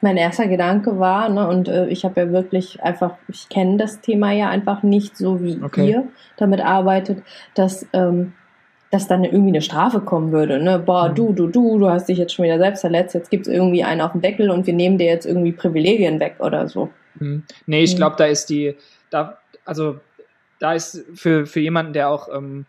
mein erster Gedanke war, ne, und äh, ich habe ja wirklich einfach, ich kenne das Thema ja einfach nicht so wie okay. ihr damit arbeitet, dass ähm, dass dann irgendwie eine Strafe kommen würde. Ne? Boah, mhm. du, du, du, du hast dich jetzt schon wieder selbst verletzt, jetzt gibt es irgendwie einen auf dem Deckel und wir nehmen dir jetzt irgendwie Privilegien weg oder so. Mhm. Nee, ich mhm. glaube, da ist die, da, also da ist für, für jemanden, der auch ähm,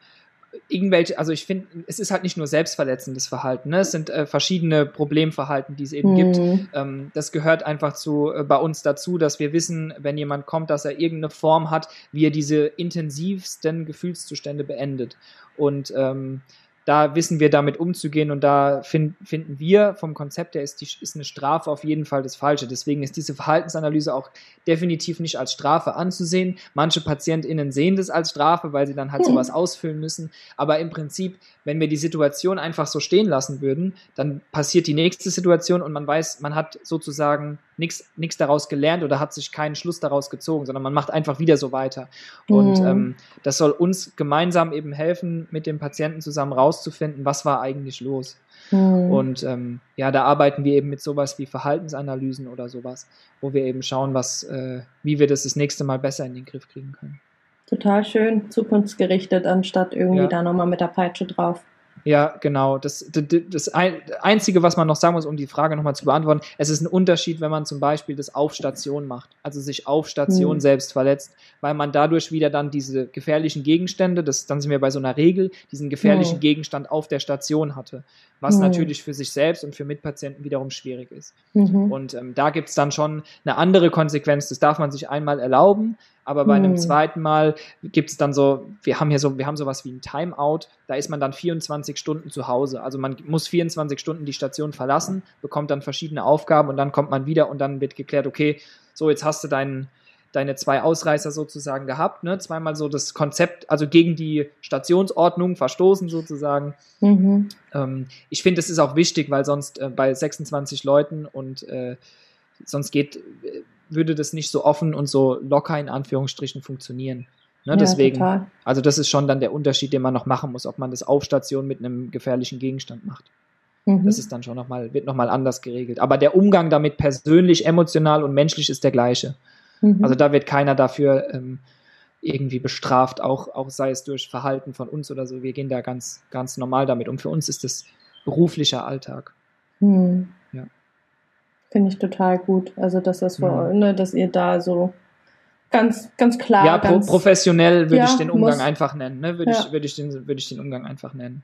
irgendwelche, also ich finde, es ist halt nicht nur selbstverletzendes Verhalten, ne? es sind äh, verschiedene Problemverhalten, die es eben mhm. gibt. Ähm, das gehört einfach zu äh, bei uns dazu, dass wir wissen, wenn jemand kommt, dass er irgendeine Form hat, wie er diese intensivsten Gefühlszustände beendet. Und ähm, da wissen wir damit umzugehen und da find, finden wir vom Konzept her ist, die, ist eine Strafe auf jeden Fall das Falsche. Deswegen ist diese Verhaltensanalyse auch definitiv nicht als Strafe anzusehen. Manche PatientInnen sehen das als Strafe, weil sie dann halt sowas ausfüllen müssen. Aber im Prinzip, wenn wir die Situation einfach so stehen lassen würden, dann passiert die nächste Situation und man weiß, man hat sozusagen nichts daraus gelernt oder hat sich keinen Schluss daraus gezogen, sondern man macht einfach wieder so weiter. Und mhm. ähm, das soll uns gemeinsam eben helfen, mit dem Patienten zusammen rauszufinden, was war eigentlich los. Mhm. Und ähm, ja, da arbeiten wir eben mit sowas wie Verhaltensanalysen oder sowas, wo wir eben schauen, was, äh, wie wir das das nächste Mal besser in den Griff kriegen können. Total schön, zukunftsgerichtet, anstatt irgendwie ja. da nochmal mit der Peitsche drauf. Ja, genau. Das, das, das Einzige, was man noch sagen muss, um die Frage nochmal zu beantworten, es ist ein Unterschied, wenn man zum Beispiel das auf Station macht, also sich auf Station mhm. selbst verletzt, weil man dadurch wieder dann diese gefährlichen Gegenstände, das, dann sind wir bei so einer Regel, diesen gefährlichen mhm. Gegenstand auf der Station hatte, was mhm. natürlich für sich selbst und für Mitpatienten wiederum schwierig ist. Mhm. Und ähm, da gibt's dann schon eine andere Konsequenz, das darf man sich einmal erlauben, aber bei einem hm. zweiten Mal gibt es dann so, wir haben hier so, wir haben sowas wie ein Timeout, da ist man dann 24 Stunden zu Hause. Also man muss 24 Stunden die Station verlassen, bekommt dann verschiedene Aufgaben und dann kommt man wieder und dann wird geklärt, okay, so jetzt hast du deinen deine zwei Ausreißer sozusagen gehabt, ne? Zweimal so das Konzept, also gegen die Stationsordnung verstoßen sozusagen. Mhm. Ähm, ich finde, es ist auch wichtig, weil sonst äh, bei 26 Leuten und äh, sonst geht, würde das nicht so offen und so locker in Anführungsstrichen funktionieren. Ne, ja, deswegen, total. also das ist schon dann der Unterschied, den man noch machen muss, ob man das auf Station mit einem gefährlichen Gegenstand macht. Mhm. Das ist dann schon nochmal, wird nochmal anders geregelt. Aber der Umgang damit persönlich, emotional und menschlich ist der gleiche. Mhm. Also da wird keiner dafür ähm, irgendwie bestraft, auch, auch sei es durch Verhalten von uns oder so. Wir gehen da ganz, ganz normal damit um. Für uns ist das beruflicher Alltag. Mhm. Ja. Finde ich total gut. Also, dass das mhm. ne, dass ihr da so ganz, ganz klar. Ja, ganz, professionell würde ja, ich den Umgang muss, einfach nennen, ne? Würde ja. ich, würde ich den, würde ich den Umgang einfach nennen.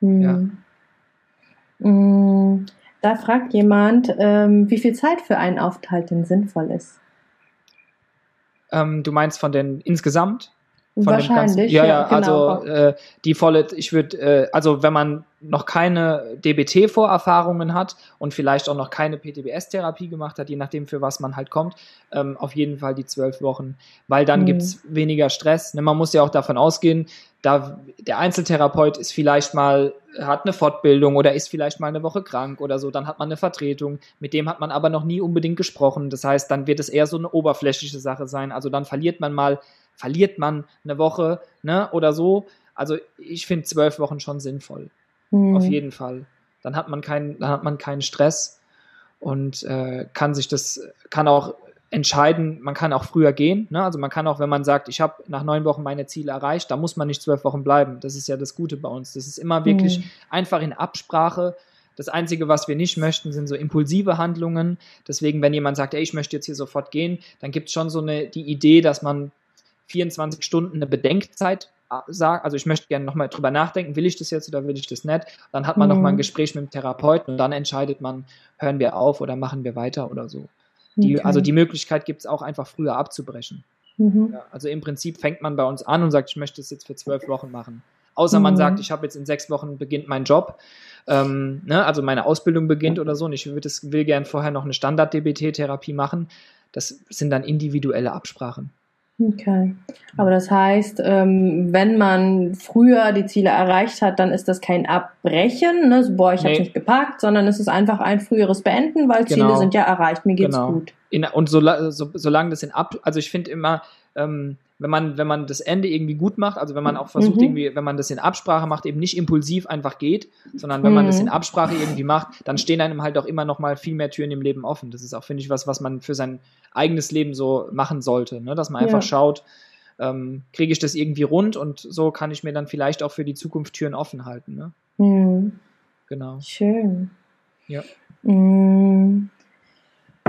Mhm. Ja. Mhm. Da fragt jemand, ähm, wie viel Zeit für einen Aufenthalt denn sinnvoll ist. Ähm, du meinst von den insgesamt? Von Wahrscheinlich. Ganzen, ja, ja, genau. also äh, die volle, ich würde, äh, also wenn man noch keine DBT-Vorerfahrungen hat und vielleicht auch noch keine PTBS-Therapie gemacht hat, je nachdem, für was man halt kommt, ähm, auf jeden Fall die zwölf Wochen, weil dann mhm. gibt's weniger Stress. Ne, man muss ja auch davon ausgehen, da der Einzeltherapeut ist vielleicht mal, hat eine Fortbildung oder ist vielleicht mal eine Woche krank oder so, dann hat man eine Vertretung, mit dem hat man aber noch nie unbedingt gesprochen. Das heißt, dann wird es eher so eine oberflächliche Sache sein. Also dann verliert man mal, verliert man eine Woche ne, oder so. Also ich finde zwölf Wochen schon sinnvoll. Mhm. Auf jeden Fall. Dann hat man keinen, dann hat man keinen Stress und äh, kann sich das, kann auch entscheiden, man kann auch früher gehen. Ne? Also man kann auch, wenn man sagt, ich habe nach neun Wochen meine Ziele erreicht, da muss man nicht zwölf Wochen bleiben. Das ist ja das Gute bei uns. Das ist immer wirklich mhm. einfach in Absprache. Das Einzige, was wir nicht möchten, sind so impulsive Handlungen. Deswegen, wenn jemand sagt, ey, ich möchte jetzt hier sofort gehen, dann gibt es schon so eine, die Idee, dass man 24 Stunden eine Bedenkzeit sagt, also ich möchte gerne nochmal drüber nachdenken, will ich das jetzt oder will ich das nicht? Dann hat man mhm. nochmal ein Gespräch mit dem Therapeuten und dann entscheidet man, hören wir auf oder machen wir weiter oder so. Die, okay. Also die Möglichkeit gibt es auch einfach früher abzubrechen. Mhm. Ja, also im Prinzip fängt man bei uns an und sagt, ich möchte es jetzt für zwölf Wochen machen. Außer mhm. man sagt, ich habe jetzt in sechs Wochen beginnt mein Job, ähm, ne, also meine Ausbildung beginnt oder so und ich will, das, will gern vorher noch eine Standard-DBT-Therapie machen. Das sind dann individuelle Absprachen. Okay. Aber das heißt, ähm, wenn man früher die Ziele erreicht hat, dann ist das kein Abbrechen, ne? so, boah, ich nee. habe nicht gepackt, sondern es ist einfach ein früheres Beenden, weil genau. Ziele sind ja erreicht, mir geht's genau. gut. In, und so, so, solange das in Ab, also ich finde immer, ähm, wenn man, wenn man das Ende irgendwie gut macht, also wenn man auch versucht, mhm. irgendwie, wenn man das in Absprache macht, eben nicht impulsiv einfach geht, sondern wenn mhm. man das in mhm. Absprache irgendwie macht, dann stehen einem halt auch immer noch mal viel mehr Türen im Leben offen. Das ist auch, finde ich, was, was man für sein eigenes Leben so machen sollte, ne? dass man einfach ja. schaut, ähm, kriege ich das irgendwie rund und so kann ich mir dann vielleicht auch für die Zukunft Türen offen halten. Ne? Mhm. Genau. Schön. Ja. Mhm.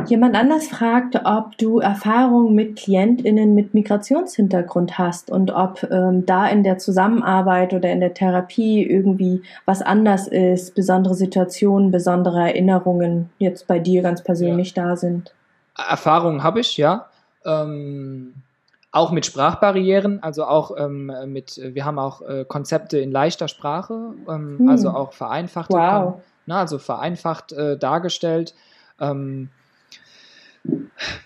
Jemand anders fragt, ob du Erfahrungen mit KlientInnen mit Migrationshintergrund hast und ob ähm, da in der Zusammenarbeit oder in der Therapie irgendwie was anders ist, besondere Situationen, besondere Erinnerungen jetzt bei dir ganz persönlich ja. da sind. Erfahrungen habe ich, ja. Ähm, auch mit Sprachbarrieren, also auch ähm, mit, wir haben auch äh, Konzepte in leichter Sprache, ähm, hm. also auch vereinfacht, wow. na, also vereinfacht äh, dargestellt. Ähm,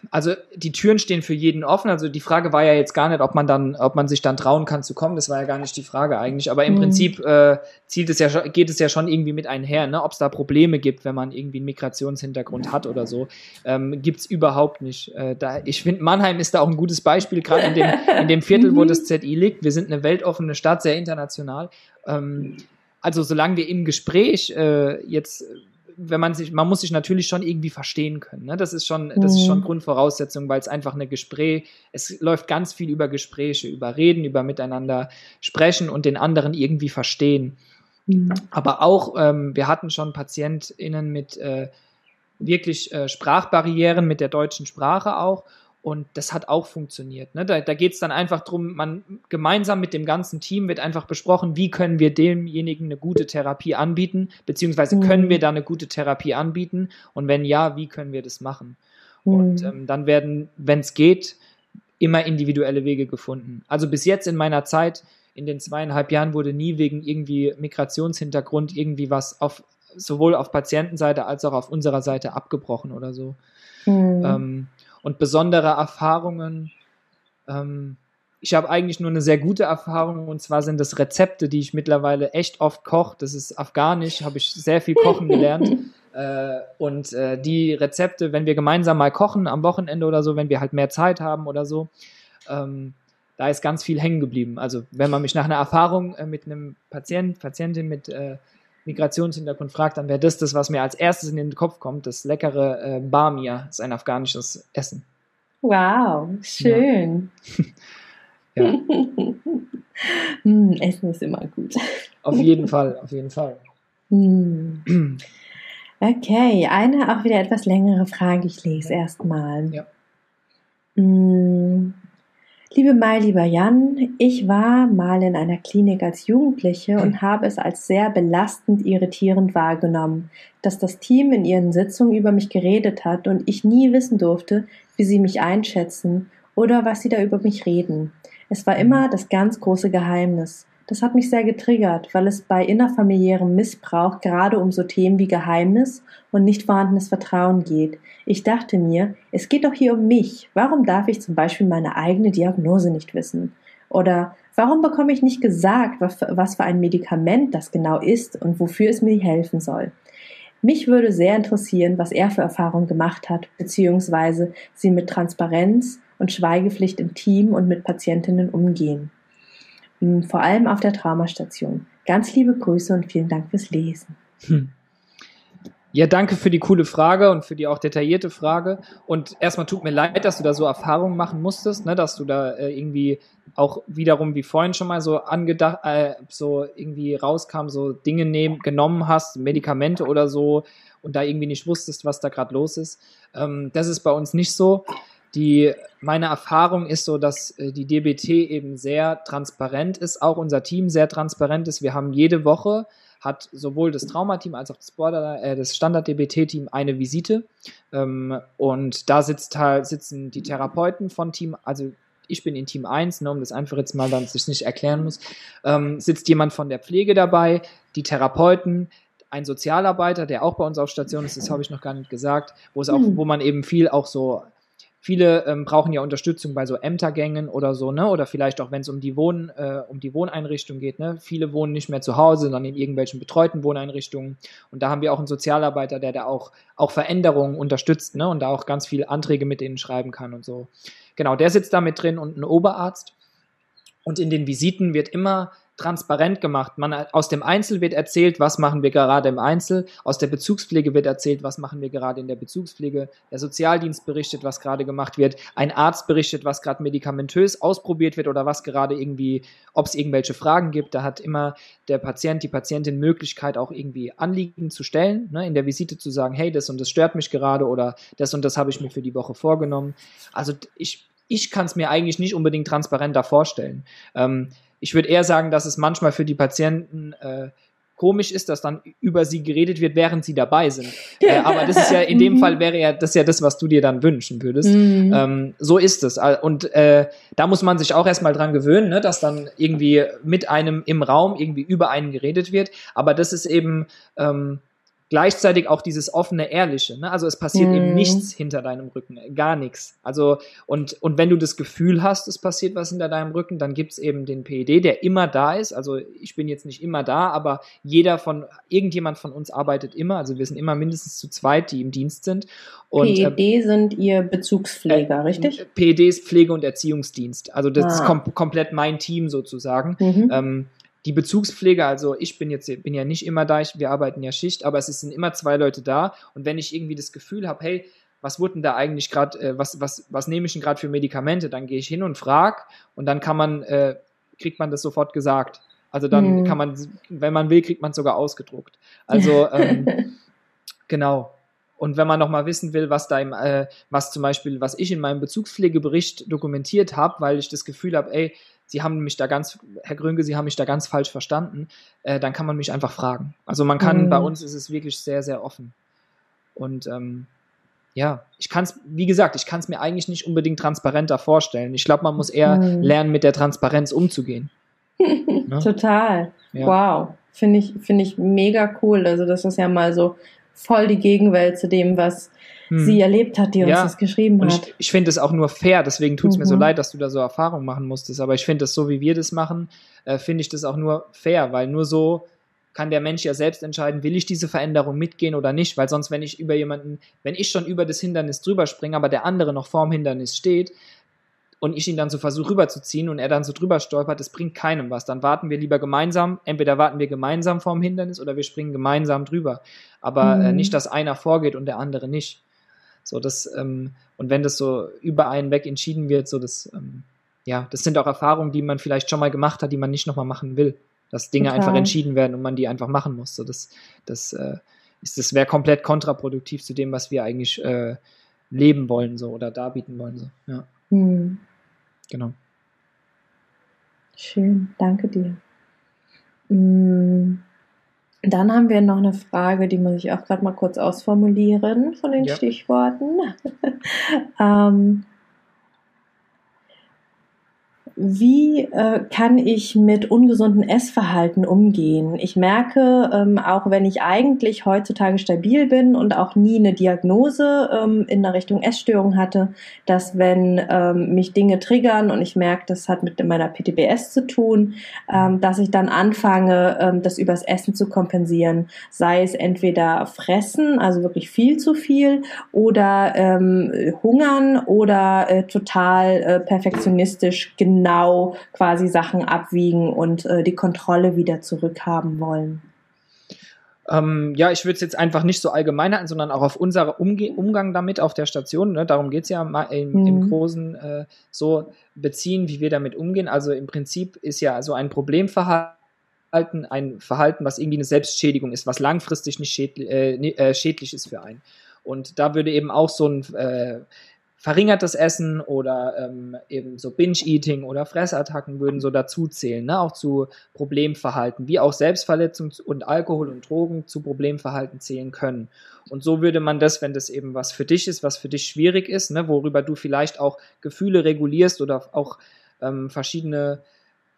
also die Türen stehen für jeden offen. Also die Frage war ja jetzt gar nicht, ob man dann, ob man sich dann trauen kann zu kommen. Das war ja gar nicht die Frage eigentlich. Aber im mhm. Prinzip äh, zielt es ja, geht es ja schon irgendwie mit einher, ne? ob es da Probleme gibt, wenn man irgendwie einen Migrationshintergrund hat oder so. Ähm, Gibt es überhaupt nicht. Äh, da, ich finde, Mannheim ist da auch ein gutes Beispiel, gerade in dem, in dem Viertel, wo mhm. das ZI liegt. Wir sind eine weltoffene Stadt, sehr international. Ähm, also solange wir im Gespräch äh, jetzt wenn man sich, man muss sich natürlich schon irgendwie verstehen können. Ne? Das ist schon, das ist schon mhm. Grundvoraussetzung, weil es einfach eine Gespräch, es läuft ganz viel über Gespräche, über Reden, über miteinander sprechen und den anderen irgendwie verstehen. Mhm. Aber auch, ähm, wir hatten schon PatientInnen mit äh, wirklich äh, Sprachbarrieren mit der deutschen Sprache auch. Und das hat auch funktioniert. Ne? Da, da geht es dann einfach darum, man gemeinsam mit dem ganzen Team wird einfach besprochen, wie können wir demjenigen eine gute Therapie anbieten, beziehungsweise mhm. können wir da eine gute Therapie anbieten und wenn ja, wie können wir das machen? Mhm. Und ähm, dann werden, wenn es geht, immer individuelle Wege gefunden. Also bis jetzt in meiner Zeit, in den zweieinhalb Jahren, wurde nie wegen irgendwie Migrationshintergrund irgendwie was auf sowohl auf Patientenseite als auch auf unserer Seite abgebrochen oder so. Mhm. Ähm, und besondere Erfahrungen. Ähm, ich habe eigentlich nur eine sehr gute Erfahrung und zwar sind das Rezepte, die ich mittlerweile echt oft koche. Das ist afghanisch, habe ich sehr viel kochen gelernt. [LAUGHS] äh, und äh, die Rezepte, wenn wir gemeinsam mal kochen am Wochenende oder so, wenn wir halt mehr Zeit haben oder so, ähm, da ist ganz viel hängen geblieben. Also wenn man mich nach einer Erfahrung äh, mit einem Patient, Patientin mit äh, Migrationshintergrund fragt, dann wäre das das, was mir als erstes in den Kopf kommt. Das leckere äh, Bamia das ist ein afghanisches Essen. Wow, schön. Ja. ja. mm, [LAUGHS] Essen ist immer gut. Auf jeden Fall, auf jeden Fall. Mm. Okay, eine auch wieder etwas längere Frage. Ich lese erstmal. Ja. Mm. Liebe Mai, lieber Jan, ich war mal in einer Klinik als Jugendliche und [LAUGHS] habe es als sehr belastend irritierend wahrgenommen, dass das Team in ihren Sitzungen über mich geredet hat und ich nie wissen durfte, wie sie mich einschätzen oder was sie da über mich reden. Es war immer das ganz große Geheimnis. Das hat mich sehr getriggert, weil es bei innerfamiliärem Missbrauch gerade um so Themen wie Geheimnis und nicht vorhandenes Vertrauen geht. Ich dachte mir, es geht doch hier um mich. Warum darf ich zum Beispiel meine eigene Diagnose nicht wissen? Oder warum bekomme ich nicht gesagt, was für ein Medikament das genau ist und wofür es mir helfen soll? Mich würde sehr interessieren, was er für Erfahrungen gemacht hat, beziehungsweise sie mit Transparenz und Schweigepflicht im Team und mit Patientinnen umgehen vor allem auf der Traumastation. Ganz liebe Grüße und vielen Dank fürs Lesen. Hm. Ja, danke für die coole Frage und für die auch detaillierte Frage. Und erstmal tut mir leid, dass du da so Erfahrungen machen musstest, ne, dass du da äh, irgendwie auch wiederum, wie vorhin schon mal so angedacht, äh, so irgendwie rauskam, so Dinge nehmen, genommen hast, Medikamente oder so und da irgendwie nicht wusstest, was da gerade los ist. Ähm, das ist bei uns nicht so. Die, meine Erfahrung ist so, dass äh, die DBT eben sehr transparent ist, auch unser Team sehr transparent ist. Wir haben jede Woche hat sowohl das Traumateam als auch das, Border, äh, das Standard-DBT-Team eine Visite. Ähm, und da sitzt halt, sitzen die Therapeuten von Team, also ich bin in Team 1, ne, um das einfach jetzt mal, damit ich nicht erklären muss, ähm, sitzt jemand von der Pflege dabei, die Therapeuten, ein Sozialarbeiter, der auch bei uns auf Station ist, das habe ich noch gar nicht gesagt, wo es auch, hm. wo man eben viel auch so Viele ähm, brauchen ja Unterstützung bei so Ämtergängen oder so, ne? Oder vielleicht auch, wenn es um die Wohn, äh, um die Wohneinrichtung geht, ne? Viele wohnen nicht mehr zu Hause, sondern in irgendwelchen betreuten Wohneinrichtungen. Und da haben wir auch einen Sozialarbeiter, der da auch, auch Veränderungen unterstützt, ne? Und da auch ganz viele Anträge mit denen schreiben kann und so. Genau, der sitzt da mit drin und ein Oberarzt. Und in den Visiten wird immer transparent gemacht. Man, aus dem Einzel wird erzählt, was machen wir gerade im Einzel. Aus der Bezugspflege wird erzählt, was machen wir gerade in der Bezugspflege. Der Sozialdienst berichtet, was gerade gemacht wird. Ein Arzt berichtet, was gerade medikamentös ausprobiert wird oder was gerade irgendwie, ob es irgendwelche Fragen gibt. Da hat immer der Patient, die Patientin Möglichkeit, auch irgendwie Anliegen zu stellen, ne, in der Visite zu sagen, hey, das und das stört mich gerade oder das und das habe ich mir für die Woche vorgenommen. Also ich, ich kann es mir eigentlich nicht unbedingt transparenter vorstellen. Ähm, ich würde eher sagen, dass es manchmal für die Patienten äh, komisch ist, dass dann über sie geredet wird, während sie dabei sind. äh, aber das ist ja, in dem [LAUGHS] mhm. Fall wäre ja das ja das, was du dir dann wünschen würdest. Mhm. Ähm, so ist es. Und äh, da muss man sich auch erstmal dran gewöhnen, ne, dass dann irgendwie mit einem im Raum irgendwie über einen geredet wird. Aber das ist eben, ähm, gleichzeitig auch dieses offene, ehrliche. Ne? Also es passiert mhm. eben nichts hinter deinem Rücken, gar nichts. Also und und wenn du das Gefühl hast, es passiert was hinter deinem Rücken, dann gibt's eben den PED, der immer da ist. Also ich bin jetzt nicht immer da, aber jeder von irgendjemand von uns arbeitet immer. Also wir sind immer mindestens zu zweit, die im Dienst sind. Und, PED äh, sind ihr Bezugspfleger, äh, richtig? PED ist Pflege- und Erziehungsdienst. Also das ah. ist kom komplett mein Team sozusagen. Mhm. Ähm, die Bezugspflege, also ich bin jetzt bin ja nicht immer da, ich, wir arbeiten ja Schicht, aber es sind immer zwei Leute da und wenn ich irgendwie das Gefühl habe, hey, was wurden da eigentlich gerade, äh, was, was, was nehme ich denn gerade für Medikamente, dann gehe ich hin und frage und dann kann man, äh, kriegt man das sofort gesagt. Also dann mhm. kann man, wenn man will, kriegt man es sogar ausgedruckt. Also ähm, [LAUGHS] genau. Und wenn man noch mal wissen will, was da im, äh, was zum Beispiel, was ich in meinem Bezugspflegebericht dokumentiert habe, weil ich das Gefühl habe, ey, Sie haben mich da ganz, Herr Grünke, Sie haben mich da ganz falsch verstanden, äh, dann kann man mich einfach fragen. Also man kann, mhm. bei uns ist es wirklich sehr, sehr offen. Und ähm, ja, ich kann es, wie gesagt, ich kann es mir eigentlich nicht unbedingt transparenter vorstellen. Ich glaube, man muss eher mhm. lernen, mit der Transparenz umzugehen. [LAUGHS] ne? Total. Ja. Wow. Finde ich, finde ich mega cool. Also, das ist ja mal so voll die Gegenwelt zu dem, was hm. sie erlebt hat, die ja. uns das geschrieben und hat. Ich, ich finde es auch nur fair, deswegen tut es mhm. mir so mhm. leid, dass du da so Erfahrungen machen musstest. Aber ich finde das so, wie wir das machen, äh, finde ich das auch nur fair, weil nur so kann der Mensch ja selbst entscheiden, will ich diese Veränderung mitgehen oder nicht, weil sonst, wenn ich über jemanden, wenn ich schon über das Hindernis drüber springe, aber der andere noch vorm Hindernis steht, und ich ihn dann so versuche rüberzuziehen und er dann so drüber stolpert, das bringt keinem was. Dann warten wir lieber gemeinsam, entweder warten wir gemeinsam vorm Hindernis oder wir springen gemeinsam drüber. Aber äh, mhm. äh, nicht, dass einer vorgeht und der andere nicht. So, das, ähm, und wenn das so über einen weg entschieden wird, so das, ähm, ja, das sind auch Erfahrungen, die man vielleicht schon mal gemacht hat, die man nicht nochmal machen will. Dass Dinge Total. einfach entschieden werden und man die einfach machen muss. So, das, das, äh, ist das wäre komplett kontraproduktiv zu dem, was wir eigentlich äh, leben wollen so oder darbieten wollen so. Ja. Hm. Genau. Schön, danke dir. Hm. Dann haben wir noch eine Frage, die muss ich auch gerade mal kurz ausformulieren von den ja. Stichworten. [LAUGHS] ähm, wie äh, kann ich mit ungesunden Essverhalten umgehen? Ich merke, ähm, auch wenn ich eigentlich heutzutage stabil bin und auch nie eine Diagnose ähm, in der Richtung Essstörung hatte, dass wenn ähm, mich Dinge triggern und ich merke, das hat mit meiner PTBS zu tun, ähm, dass ich dann anfange, ähm, das übers Essen zu kompensieren. Sei es entweder fressen, also wirklich viel zu viel, oder ähm, hungern oder äh, total äh, perfektionistisch genau genau quasi Sachen abwiegen und äh, die Kontrolle wieder zurückhaben wollen? Ähm, ja, ich würde es jetzt einfach nicht so allgemein halten, sondern auch auf unseren Umge Umgang damit auf der Station. Ne? Darum geht es ja im, mhm. im Großen äh, so beziehen, wie wir damit umgehen. Also im Prinzip ist ja so ein Problemverhalten ein Verhalten, was irgendwie eine Selbstschädigung ist, was langfristig nicht schädlich, äh, äh, schädlich ist für einen. Und da würde eben auch so ein äh, verringertes Essen oder ähm, eben so Binge-Eating oder Fressattacken würden so dazu zählen, ne? auch zu Problemverhalten, wie auch Selbstverletzung und Alkohol und Drogen zu Problemverhalten zählen können. Und so würde man das, wenn das eben was für dich ist, was für dich schwierig ist, ne? worüber du vielleicht auch Gefühle regulierst oder auch ähm, verschiedene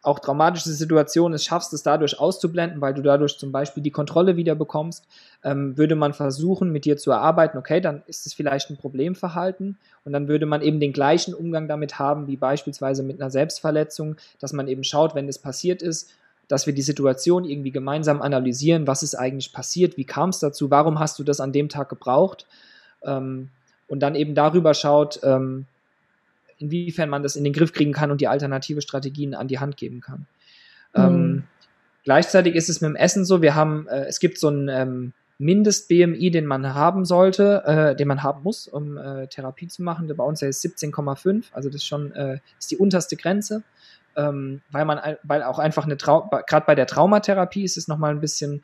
auch traumatische Situationen es schaffst, es dadurch auszublenden, weil du dadurch zum Beispiel die Kontrolle wieder bekommst, ähm, würde man versuchen, mit dir zu erarbeiten, okay, dann ist es vielleicht ein Problemverhalten und dann würde man eben den gleichen Umgang damit haben, wie beispielsweise mit einer Selbstverletzung, dass man eben schaut, wenn es passiert ist, dass wir die Situation irgendwie gemeinsam analysieren, was ist eigentlich passiert, wie kam es dazu, warum hast du das an dem Tag gebraucht ähm, und dann eben darüber schaut, ähm, inwiefern man das in den Griff kriegen kann und die alternative Strategien an die Hand geben kann. Mhm. Ähm, gleichzeitig ist es mit dem Essen so, wir haben, äh, es gibt so ein ähm, Mindest-BMI, den man haben sollte, äh, den man haben muss, um äh, Therapie zu machen. Bei uns ist 17,5, also das ist schon äh, ist die unterste Grenze, ähm, weil man, weil auch einfach eine Trau gerade bei der Traumatherapie ist es nochmal ein bisschen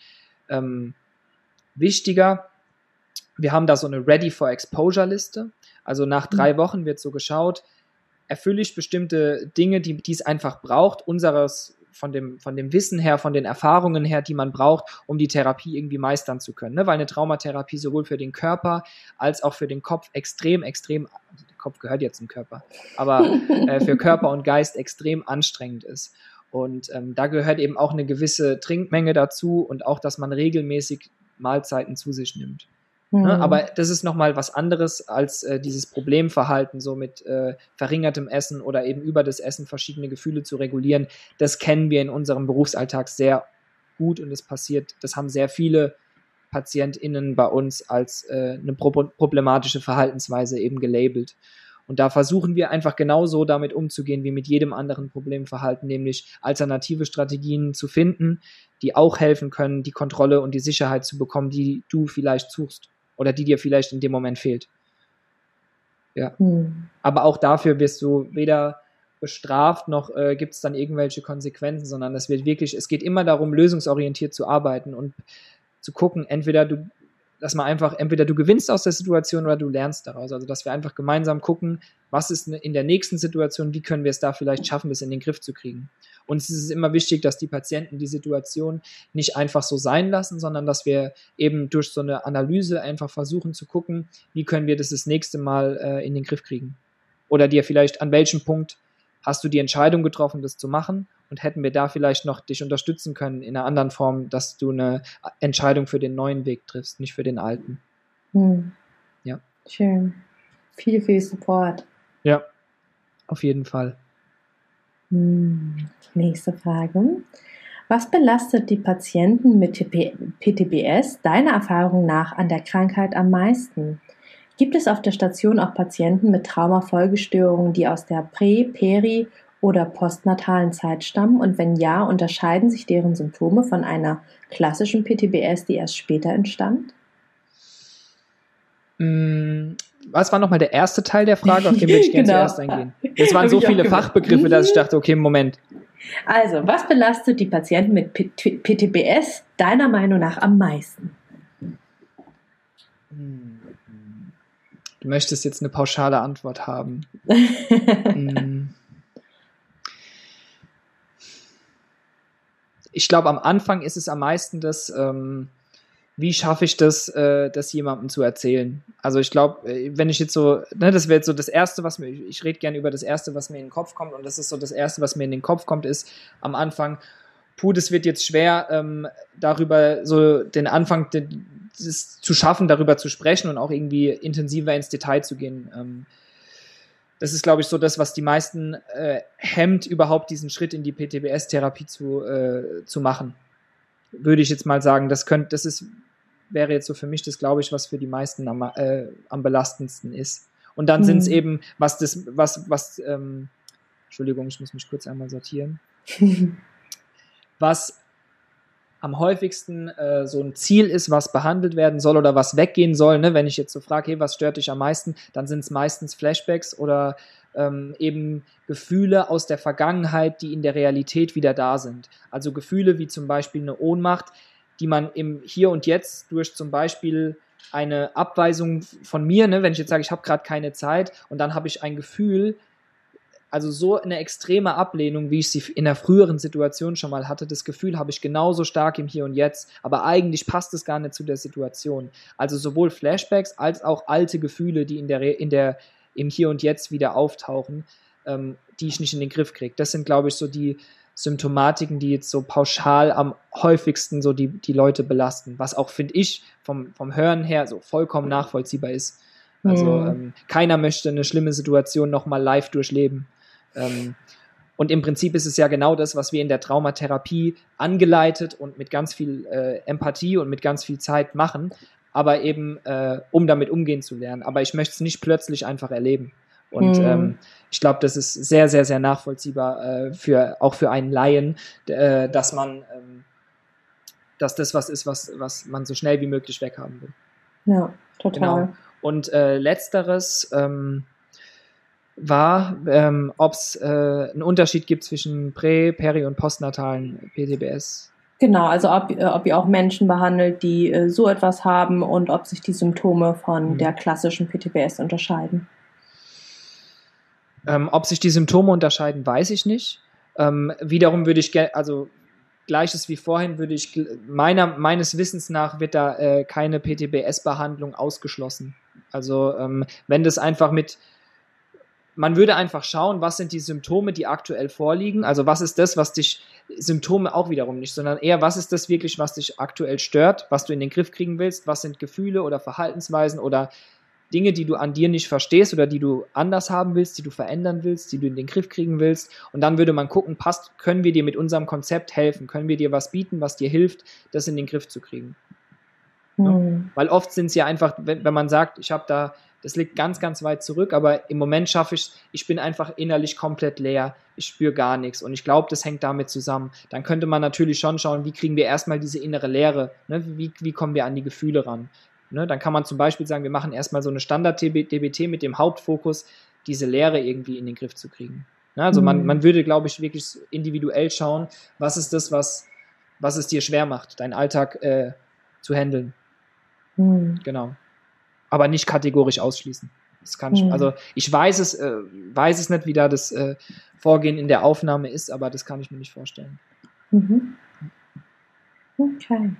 ähm, wichtiger. Wir haben da so eine Ready for Exposure Liste. Also nach drei mhm. Wochen wird so geschaut, erfülle ich bestimmte Dinge, die, die es einfach braucht, unseres von dem, von dem Wissen her, von den Erfahrungen her, die man braucht, um die Therapie irgendwie meistern zu können. Ne? Weil eine Traumatherapie sowohl für den Körper als auch für den Kopf extrem, extrem, also der Kopf gehört jetzt zum Körper, aber [LAUGHS] äh, für Körper und Geist extrem anstrengend ist. Und ähm, da gehört eben auch eine gewisse Trinkmenge dazu und auch, dass man regelmäßig Mahlzeiten zu sich nimmt. Ne? Mhm. Aber das ist nochmal was anderes als äh, dieses Problemverhalten, so mit äh, verringertem Essen oder eben über das Essen verschiedene Gefühle zu regulieren. Das kennen wir in unserem Berufsalltag sehr gut und es passiert, das haben sehr viele PatientInnen bei uns als äh, eine pro problematische Verhaltensweise eben gelabelt. Und da versuchen wir einfach genauso damit umzugehen wie mit jedem anderen Problemverhalten, nämlich alternative Strategien zu finden, die auch helfen können, die Kontrolle und die Sicherheit zu bekommen, die du vielleicht suchst oder die dir vielleicht in dem Moment fehlt. Ja. Hm. Aber auch dafür wirst du weder bestraft noch äh, gibt es dann irgendwelche Konsequenzen, sondern es wird wirklich, es geht immer darum, lösungsorientiert zu arbeiten und zu gucken, entweder du, dass man einfach, entweder du gewinnst aus der Situation oder du lernst daraus. Also dass wir einfach gemeinsam gucken, was ist in der nächsten Situation, wie können wir es da vielleicht schaffen, das in den Griff zu kriegen. Und es ist immer wichtig, dass die Patienten die Situation nicht einfach so sein lassen, sondern dass wir eben durch so eine Analyse einfach versuchen zu gucken, wie können wir das das nächste Mal äh, in den Griff kriegen. Oder dir vielleicht an welchem Punkt hast du die Entscheidung getroffen, das zu machen und hätten wir da vielleicht noch dich unterstützen können in einer anderen Form, dass du eine Entscheidung für den neuen Weg triffst, nicht für den alten. Hm. Ja. Schön. Viel, viel Support. Ja, auf jeden Fall. Hm, nächste Frage. Was belastet die Patienten mit PTBS deiner Erfahrung nach an der Krankheit am meisten? Gibt es auf der Station auch Patienten mit Traumafolgestörungen, die aus der Prä-, Peri- oder postnatalen Zeit stammen? Und wenn ja, unterscheiden sich deren Symptome von einer klassischen PTBS, die erst später entstand? Was war nochmal der erste Teil der Frage, auf den würde ich [LAUGHS] gerne genau. zuerst eingehen? Es waren so viele Fachbegriffe, dass ich [LAUGHS] dachte, okay, Moment. Also, was belastet die Patienten mit PTBS deiner Meinung nach am meisten? Du möchtest jetzt eine pauschale Antwort haben. [LAUGHS] hm. Ich glaube, am Anfang ist es am meisten das, ähm, wie schaffe ich das, äh, das jemandem zu erzählen? Also ich glaube, äh, wenn ich jetzt so, ne, das wäre jetzt so das Erste, was mir, ich rede gerne über das Erste, was mir in den Kopf kommt und das ist so das Erste, was mir in den Kopf kommt, ist am Anfang, puh, das wird jetzt schwer, ähm, darüber so den Anfang den, das zu schaffen, darüber zu sprechen und auch irgendwie intensiver ins Detail zu gehen. Ähm, das ist, glaube ich, so das, was die meisten äh, hemmt, überhaupt diesen Schritt in die PTBS-Therapie zu, äh, zu machen. Würde ich jetzt mal sagen, das könnte, das ist, wäre jetzt so für mich das, glaube ich, was für die meisten am, äh, am belastendsten ist. Und dann mhm. sind es eben, was das, was, was, ähm, Entschuldigung, ich muss mich kurz einmal sortieren. [LAUGHS] was am häufigsten äh, so ein Ziel ist, was behandelt werden soll oder was weggehen soll. Ne? Wenn ich jetzt so frage, hey, was stört dich am meisten, dann sind es meistens Flashbacks oder ähm, eben Gefühle aus der Vergangenheit, die in der Realität wieder da sind. Also Gefühle wie zum Beispiel eine Ohnmacht, die man im Hier und Jetzt durch zum Beispiel eine Abweisung von mir, ne, wenn ich jetzt sage, ich habe gerade keine Zeit und dann habe ich ein Gefühl, also so eine extreme Ablehnung, wie ich sie in der früheren Situation schon mal hatte, das Gefühl habe ich genauso stark im Hier und Jetzt, aber eigentlich passt es gar nicht zu der Situation. Also sowohl Flashbacks als auch alte Gefühle, die in der, in der, im Hier und Jetzt wieder auftauchen, ähm, die ich nicht in den Griff kriege. Das sind, glaube ich, so die Symptomatiken, die jetzt so pauschal am häufigsten so die, die Leute belasten, was auch, finde ich, vom, vom Hören her so vollkommen nachvollziehbar ist. Also mhm. ähm, keiner möchte eine schlimme Situation nochmal live durchleben. Ähm, und im Prinzip ist es ja genau das, was wir in der Traumatherapie angeleitet und mit ganz viel äh, Empathie und mit ganz viel Zeit machen, aber eben äh, um damit umgehen zu lernen. Aber ich möchte es nicht plötzlich einfach erleben. Und mhm. ähm, ich glaube, das ist sehr, sehr, sehr nachvollziehbar äh, für auch für einen Laien, äh, dass man, ähm, dass das was ist, was, was man so schnell wie möglich weghaben will. Ja, total. Genau. Und äh, letzteres, ähm, war, ähm, ob es äh, einen Unterschied gibt zwischen prä-, peri- und postnatalen PTBS. Genau, also ob, äh, ob ihr auch Menschen behandelt, die äh, so etwas haben und ob sich die Symptome von mhm. der klassischen PTBS unterscheiden. Ähm, ob sich die Symptome unterscheiden, weiß ich nicht. Ähm, wiederum würde ich also gleiches wie vorhin, würde ich meiner, meines Wissens nach wird da äh, keine PTBS-Behandlung ausgeschlossen. Also ähm, wenn das einfach mit man würde einfach schauen, was sind die Symptome, die aktuell vorliegen. Also was ist das, was dich, Symptome auch wiederum nicht, sondern eher, was ist das wirklich, was dich aktuell stört, was du in den Griff kriegen willst, was sind Gefühle oder Verhaltensweisen oder Dinge, die du an dir nicht verstehst oder die du anders haben willst, die du verändern willst, die du in den Griff kriegen willst. Und dann würde man gucken, passt, können wir dir mit unserem Konzept helfen? Können wir dir was bieten, was dir hilft, das in den Griff zu kriegen? Mhm. Weil oft sind es ja einfach, wenn, wenn man sagt, ich habe da das liegt ganz, ganz weit zurück, aber im Moment schaffe ich ich bin einfach innerlich komplett leer, ich spüre gar nichts und ich glaube, das hängt damit zusammen. Dann könnte man natürlich schon schauen, wie kriegen wir erstmal diese innere Leere, ne? wie, wie kommen wir an die Gefühle ran. Ne? Dann kann man zum Beispiel sagen, wir machen erstmal so eine Standard-DBT mit dem Hauptfokus, diese Leere irgendwie in den Griff zu kriegen. Ne? Also mhm. man, man würde, glaube ich, wirklich individuell schauen, was ist das, was, was es dir schwer macht, deinen Alltag äh, zu handeln. Mhm. Genau aber nicht kategorisch ausschließen. Das kann ich, mhm. also ich weiß es, äh, weiß es nicht, wie da das äh, Vorgehen in der Aufnahme ist, aber das kann ich mir nicht vorstellen. Mhm. Okay.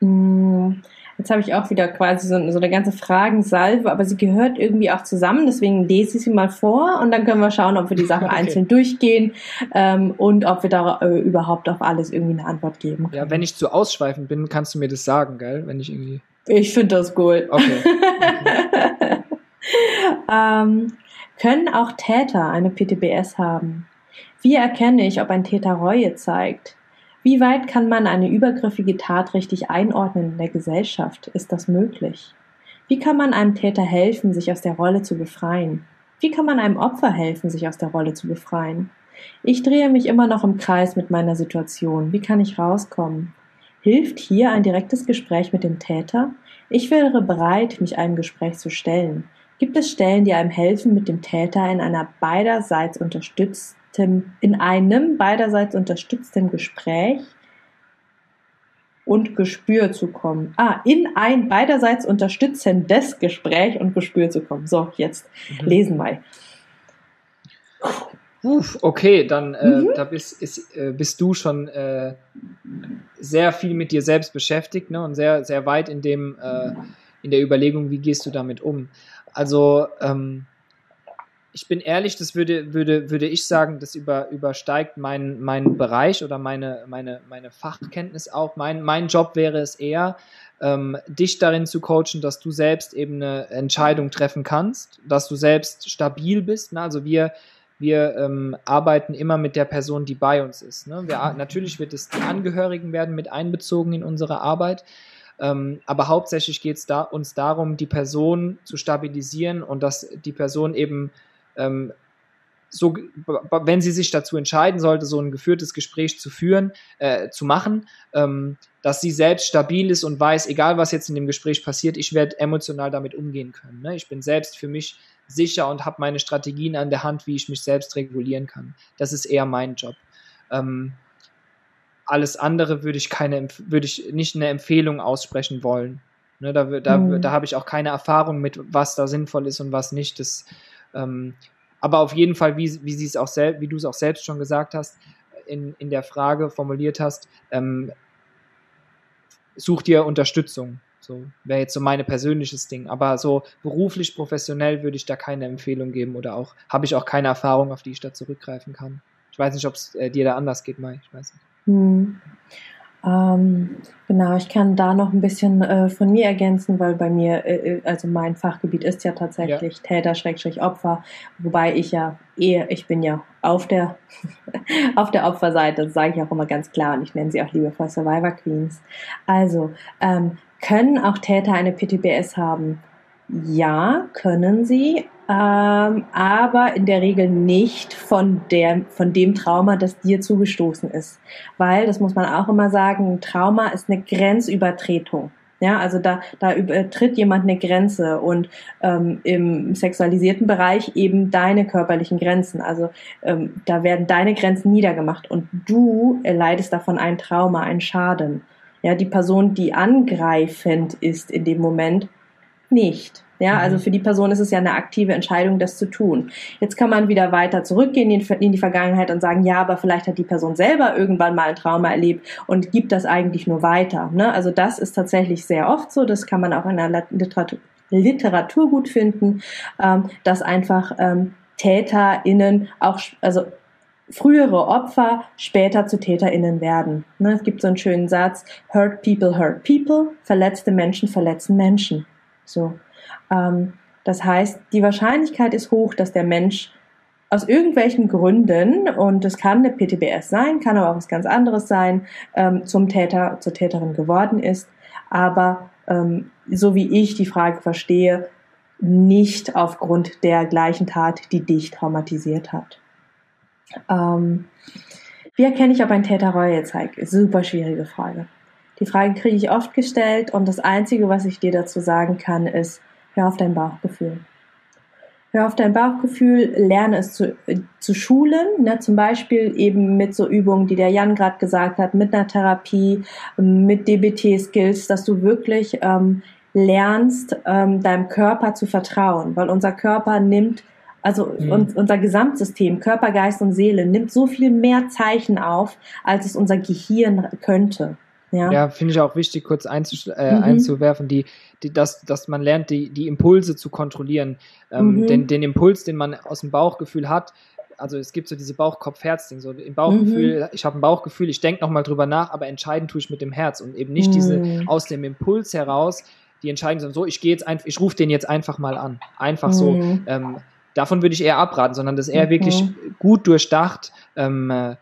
Mm, jetzt habe ich auch wieder quasi so, so, eine ganze Fragensalve, aber sie gehört irgendwie auch zusammen, deswegen lese ich sie mal vor und dann können wir schauen, ob wir die Sachen [LAUGHS] okay. einzeln durchgehen ähm, und ob wir da äh, überhaupt auf alles irgendwie eine Antwort geben können. Ja, wenn ich zu ausschweifend bin, kannst du mir das sagen, gell? Wenn ich irgendwie. Ich finde das cool. [LAUGHS] Okay. ähm, können auch Täter eine PTBS haben? Wie erkenne ich, ob ein Täter Reue zeigt? Wie weit kann man eine übergriffige Tat richtig einordnen in der Gesellschaft? Ist das möglich? Wie kann man einem Täter helfen, sich aus der Rolle zu befreien? Wie kann man einem Opfer helfen, sich aus der Rolle zu befreien? Ich drehe mich immer noch im Kreis mit meiner Situation. Wie kann ich rauskommen? Hilft hier ein direktes Gespräch mit dem Täter? Ich wäre bereit, mich einem Gespräch zu stellen. Gibt es Stellen, die einem helfen, mit dem Täter in einer beiderseits unterstütztem, in einem beiderseits unterstützten Gespräch und Gespür zu kommen. Ah, in ein beiderseits unterstützendes Gespräch und Gespür zu kommen. So, jetzt mhm. lesen wir. Uff, okay, dann äh, mhm. da bist, ist, äh, bist du schon äh, sehr viel mit dir selbst beschäftigt ne, und sehr, sehr weit in dem, äh, in der Überlegung, wie gehst du damit um. Also ähm, ich bin ehrlich, das würde, würde, würde ich sagen, das über, übersteigt meinen mein Bereich oder meine, meine, meine Fachkenntnis auch. Mein, mein Job wäre es eher, ähm, dich darin zu coachen, dass du selbst eben eine Entscheidung treffen kannst, dass du selbst stabil bist. Ne? Also wir, wir ähm, arbeiten immer mit der Person, die bei uns ist. Ne? Wir, natürlich wird es die Angehörigen werden mit einbezogen in unsere Arbeit, ähm, aber hauptsächlich geht es da, uns darum, die Person zu stabilisieren und dass die Person eben ähm, so, wenn sie sich dazu entscheiden sollte, so ein geführtes Gespräch zu führen, äh, zu machen, ähm, dass sie selbst stabil ist und weiß, egal was jetzt in dem Gespräch passiert, ich werde emotional damit umgehen können. Ne? Ich bin selbst für mich sicher und habe meine Strategien an der Hand, wie ich mich selbst regulieren kann. Das ist eher mein Job. Ähm, alles andere würde ich keine, würde ich nicht eine Empfehlung aussprechen wollen. Ne, da da, mhm. da habe ich auch keine Erfahrung mit, was da sinnvoll ist und was nicht. Das, ähm, aber auf jeden Fall, wie, wie, auch wie du es auch selbst schon gesagt hast, in, in der Frage formuliert hast, ähm, such dir Unterstützung. So wäre jetzt so mein persönliches Ding. Aber so beruflich, professionell würde ich da keine Empfehlung geben oder auch habe ich auch keine Erfahrung, auf die ich da zurückgreifen kann. Ich weiß nicht, ob es äh, dir da anders geht, Mai. Ich weiß nicht. Hm. Ähm, genau, ich kann da noch ein bisschen äh, von mir ergänzen, weil bei mir, äh, äh also mein Fachgebiet ist ja tatsächlich ja. Täter-Opfer, wobei ich ja eher, ich bin ja auf der, [LAUGHS] auf der Opferseite, das sage ich auch immer ganz klar und ich nenne sie auch liebevoll Survivor Queens. Also, ähm, können auch Täter eine PTBS haben? Ja, können sie, ähm, aber in der Regel nicht von, der, von dem Trauma, das dir zugestoßen ist. Weil, das muss man auch immer sagen, ein Trauma ist eine Grenzübertretung. Ja, also da, da übertritt jemand eine Grenze und ähm, im sexualisierten Bereich eben deine körperlichen Grenzen. Also ähm, da werden deine Grenzen niedergemacht und du erleidest davon ein Trauma, einen Schaden. Ja, die Person, die angreifend ist in dem Moment, nicht. Ja, also mhm. für die Person ist es ja eine aktive Entscheidung, das zu tun. Jetzt kann man wieder weiter zurückgehen in, in die Vergangenheit und sagen, ja, aber vielleicht hat die Person selber irgendwann mal ein Trauma erlebt und gibt das eigentlich nur weiter. Ne? Also das ist tatsächlich sehr oft so. Das kann man auch in der Literatur, Literatur gut finden, ähm, dass einfach ähm, TäterInnen auch, also frühere Opfer später zu TäterInnen werden. Ne, es gibt so einen schönen Satz, hurt people hurt people, verletzte Menschen verletzen Menschen. So. Ähm, das heißt, die Wahrscheinlichkeit ist hoch, dass der Mensch aus irgendwelchen Gründen, und es kann eine PTBS sein, kann aber auch was ganz anderes sein, ähm, zum Täter, zur Täterin geworden ist, aber ähm, so wie ich die Frage verstehe, nicht aufgrund der gleichen Tat, die dich traumatisiert hat. Ähm, wie erkenne ich, ob ein Täter Reue zeigt? Super schwierige Frage. Die Frage kriege ich oft gestellt und das Einzige, was ich dir dazu sagen kann, ist, hör auf dein Bauchgefühl. Hör auf dein Bauchgefühl, lerne es zu, äh, zu schulen, ne, zum Beispiel eben mit so Übungen, die der Jan gerade gesagt hat, mit einer Therapie, mit DBT-Skills, dass du wirklich ähm, lernst, ähm, deinem Körper zu vertrauen, weil unser Körper nimmt also mhm. unser Gesamtsystem, Körper, Geist und Seele, nimmt so viel mehr Zeichen auf, als es unser Gehirn könnte. Ja, ja finde ich auch wichtig, kurz äh, mhm. einzuwerfen, die, die, dass, dass man lernt, die, die Impulse zu kontrollieren. Ähm, mhm. den, den Impuls, den man aus dem Bauchgefühl hat, also es gibt so diese Bauch-Kopf-Herz-Ding, so im Bauchgefühl, mhm. ich habe ein Bauchgefühl, ich denke nochmal drüber nach, aber entscheiden tue ich mit dem Herz und eben nicht diese mhm. aus dem Impuls heraus, die entscheiden, sondern so, ich gehe jetzt einfach, ich rufe den jetzt einfach mal an. Einfach so. Mhm. Ähm, davon würde ich eher abraten, sondern das eher mhm. wirklich gut durchdacht. Ähm, äh,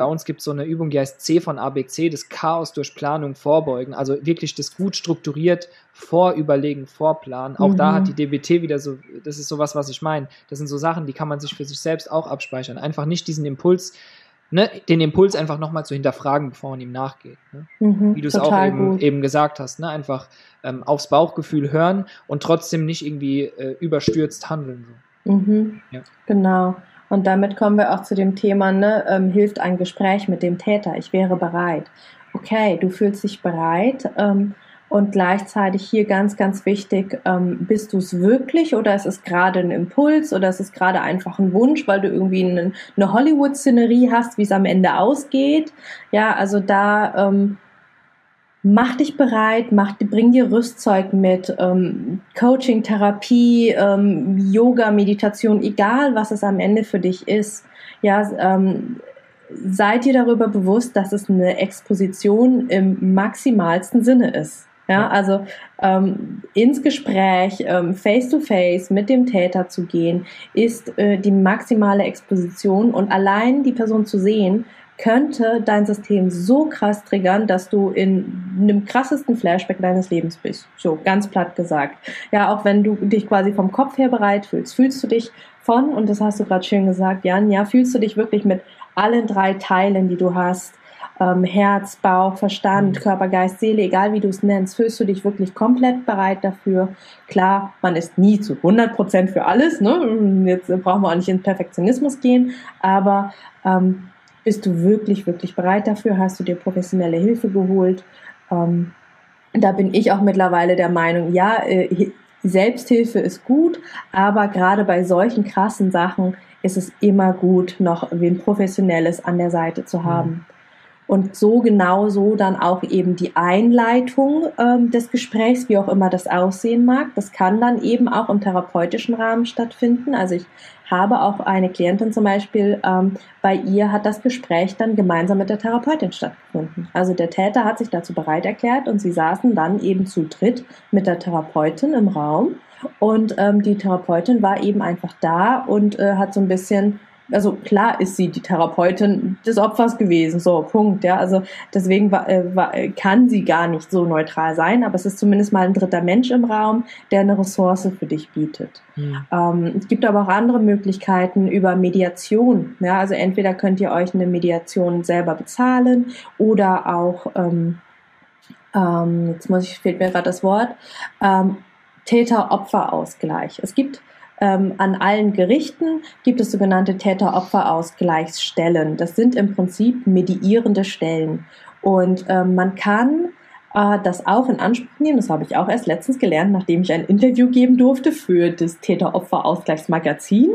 bei uns gibt es so eine Übung, die heißt C von ABC, das Chaos durch Planung vorbeugen. Also wirklich das gut strukturiert vorüberlegen, vorplanen. Auch mhm. da hat die DBT wieder so, das ist sowas, was ich meine. Das sind so Sachen, die kann man sich für sich selbst auch abspeichern. Einfach nicht diesen Impuls, ne, den Impuls einfach nochmal zu hinterfragen, bevor man ihm nachgeht. Ne? Mhm, Wie du es auch eben, eben, gesagt hast, ne? einfach ähm, aufs Bauchgefühl hören und trotzdem nicht irgendwie äh, überstürzt handeln. So. Mhm, ja. Genau. Und damit kommen wir auch zu dem Thema, ne, ähm, hilft ein Gespräch mit dem Täter. Ich wäre bereit. okay, du fühlst dich bereit. Ähm, und gleichzeitig hier ganz, ganz wichtig, ähm, bist du es wirklich oder ist es gerade ein Impuls oder ist es gerade einfach ein Wunsch, weil du irgendwie eine, eine Hollywood-Szenerie hast, wie es am Ende ausgeht. Ja, also da ähm, mach dich bereit, mach, bring dir Rüstzeug mit, ähm, Coaching, Therapie, ähm, Yoga, Meditation, egal was es am Ende für dich ist. Ja, ähm, seid ihr darüber bewusst, dass es eine Exposition im maximalsten Sinne ist. Ja, also ähm, ins Gespräch, ähm, face to face mit dem Täter zu gehen, ist äh, die maximale Exposition und allein die Person zu sehen, könnte dein System so krass triggern, dass du in einem krassesten Flashback deines Lebens bist. So ganz platt gesagt. Ja, auch wenn du dich quasi vom Kopf her bereit fühlst, fühlst du dich von, und das hast du gerade schön gesagt, Jan, ja, fühlst du dich wirklich mit allen drei Teilen, die du hast, ähm, Herz, Bauch, Verstand, mhm. Körper, Geist, Seele, egal wie du es nennst, fühlst du dich wirklich komplett bereit dafür. Klar, man ist nie zu 100 Prozent für alles, ne? Jetzt brauchen wir auch nicht in Perfektionismus gehen, aber ähm, bist du wirklich, wirklich bereit dafür? Hast du dir professionelle Hilfe geholt? Ähm, da bin ich auch mittlerweile der Meinung, ja, äh, Selbsthilfe ist gut, aber gerade bei solchen krassen Sachen ist es immer gut, noch wen Professionelles an der Seite zu haben. Mhm. Und so genau so dann auch eben die Einleitung ähm, des Gesprächs, wie auch immer das aussehen mag. Das kann dann eben auch im therapeutischen Rahmen stattfinden. Also ich habe auch eine Klientin zum Beispiel, ähm, bei ihr hat das Gespräch dann gemeinsam mit der Therapeutin stattgefunden. Also der Täter hat sich dazu bereit erklärt und sie saßen dann eben zu dritt mit der Therapeutin im Raum. Und ähm, die Therapeutin war eben einfach da und äh, hat so ein bisschen also klar ist sie die Therapeutin des Opfers gewesen, so Punkt, ja. Also deswegen war, äh, war, kann sie gar nicht so neutral sein, aber es ist zumindest mal ein dritter Mensch im Raum, der eine Ressource für dich bietet. Ja. Ähm, es gibt aber auch andere Möglichkeiten über Mediation, ja. Also entweder könnt ihr euch eine Mediation selber bezahlen oder auch ähm, ähm, jetzt muss ich fehlt mir gerade das Wort ähm, Täter-Opfer-Ausgleich. Es gibt ähm, an allen Gerichten gibt es sogenannte Täter-Opfer-Ausgleichsstellen. Das sind im Prinzip mediierende Stellen. Und ähm, man kann äh, das auch in Anspruch nehmen. Das habe ich auch erst letztens gelernt, nachdem ich ein Interview geben durfte für das Täter-Opfer-Ausgleichsmagazin.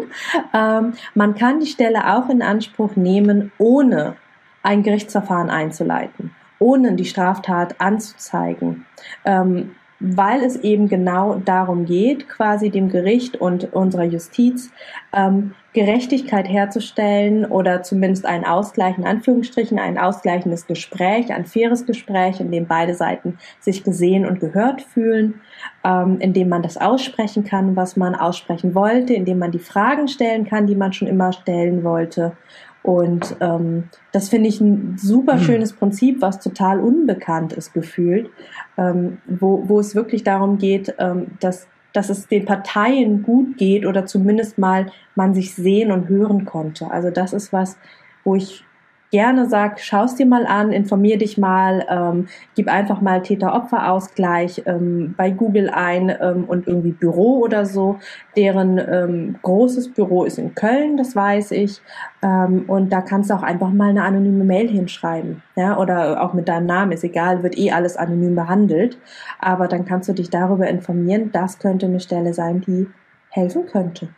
Ähm, man kann die Stelle auch in Anspruch nehmen, ohne ein Gerichtsverfahren einzuleiten, ohne die Straftat anzuzeigen. Ähm, weil es eben genau darum geht, quasi dem Gericht und unserer Justiz ähm, Gerechtigkeit herzustellen oder zumindest einen Ausgleich, in Anführungsstrichen, ein ausgleichendes Gespräch, ein faires Gespräch, in dem beide Seiten sich gesehen und gehört fühlen, ähm, in dem man das aussprechen kann, was man aussprechen wollte, in dem man die Fragen stellen kann, die man schon immer stellen wollte und ähm, das finde ich ein super hm. schönes Prinzip, was total unbekannt ist gefühlt, ähm, wo, wo es wirklich darum geht, ähm, dass, dass es den Parteien gut geht oder zumindest mal man sich sehen und hören konnte. Also das ist was, wo ich gerne sag, schaust dir mal an, informier dich mal, ähm, gib einfach mal Täter-Opfer-Ausgleich ähm, bei Google ein ähm, und irgendwie Büro oder so. Deren ähm, großes Büro ist in Köln, das weiß ich. Ähm, und da kannst du auch einfach mal eine anonyme Mail hinschreiben. Ja, oder auch mit deinem Namen, ist egal, wird eh alles anonym behandelt. Aber dann kannst du dich darüber informieren, das könnte eine Stelle sein, die helfen könnte.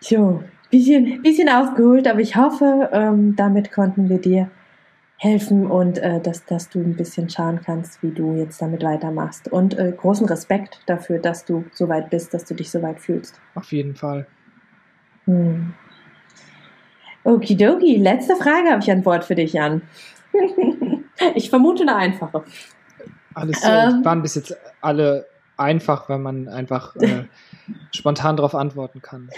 So, bisschen, bisschen ausgeholt, aber ich hoffe, ähm, damit konnten wir dir helfen und äh, dass, dass du ein bisschen schauen kannst, wie du jetzt damit weitermachst. Und äh, großen Respekt dafür, dass du so weit bist, dass du dich so weit fühlst. Auf jeden Fall. Hm. Okidoki, letzte Frage habe ich an Bord für dich, Jan. [LAUGHS] ich vermute eine einfache. Alles ähm, waren bis jetzt alle einfach, weil man einfach äh, [LAUGHS] spontan darauf antworten kann.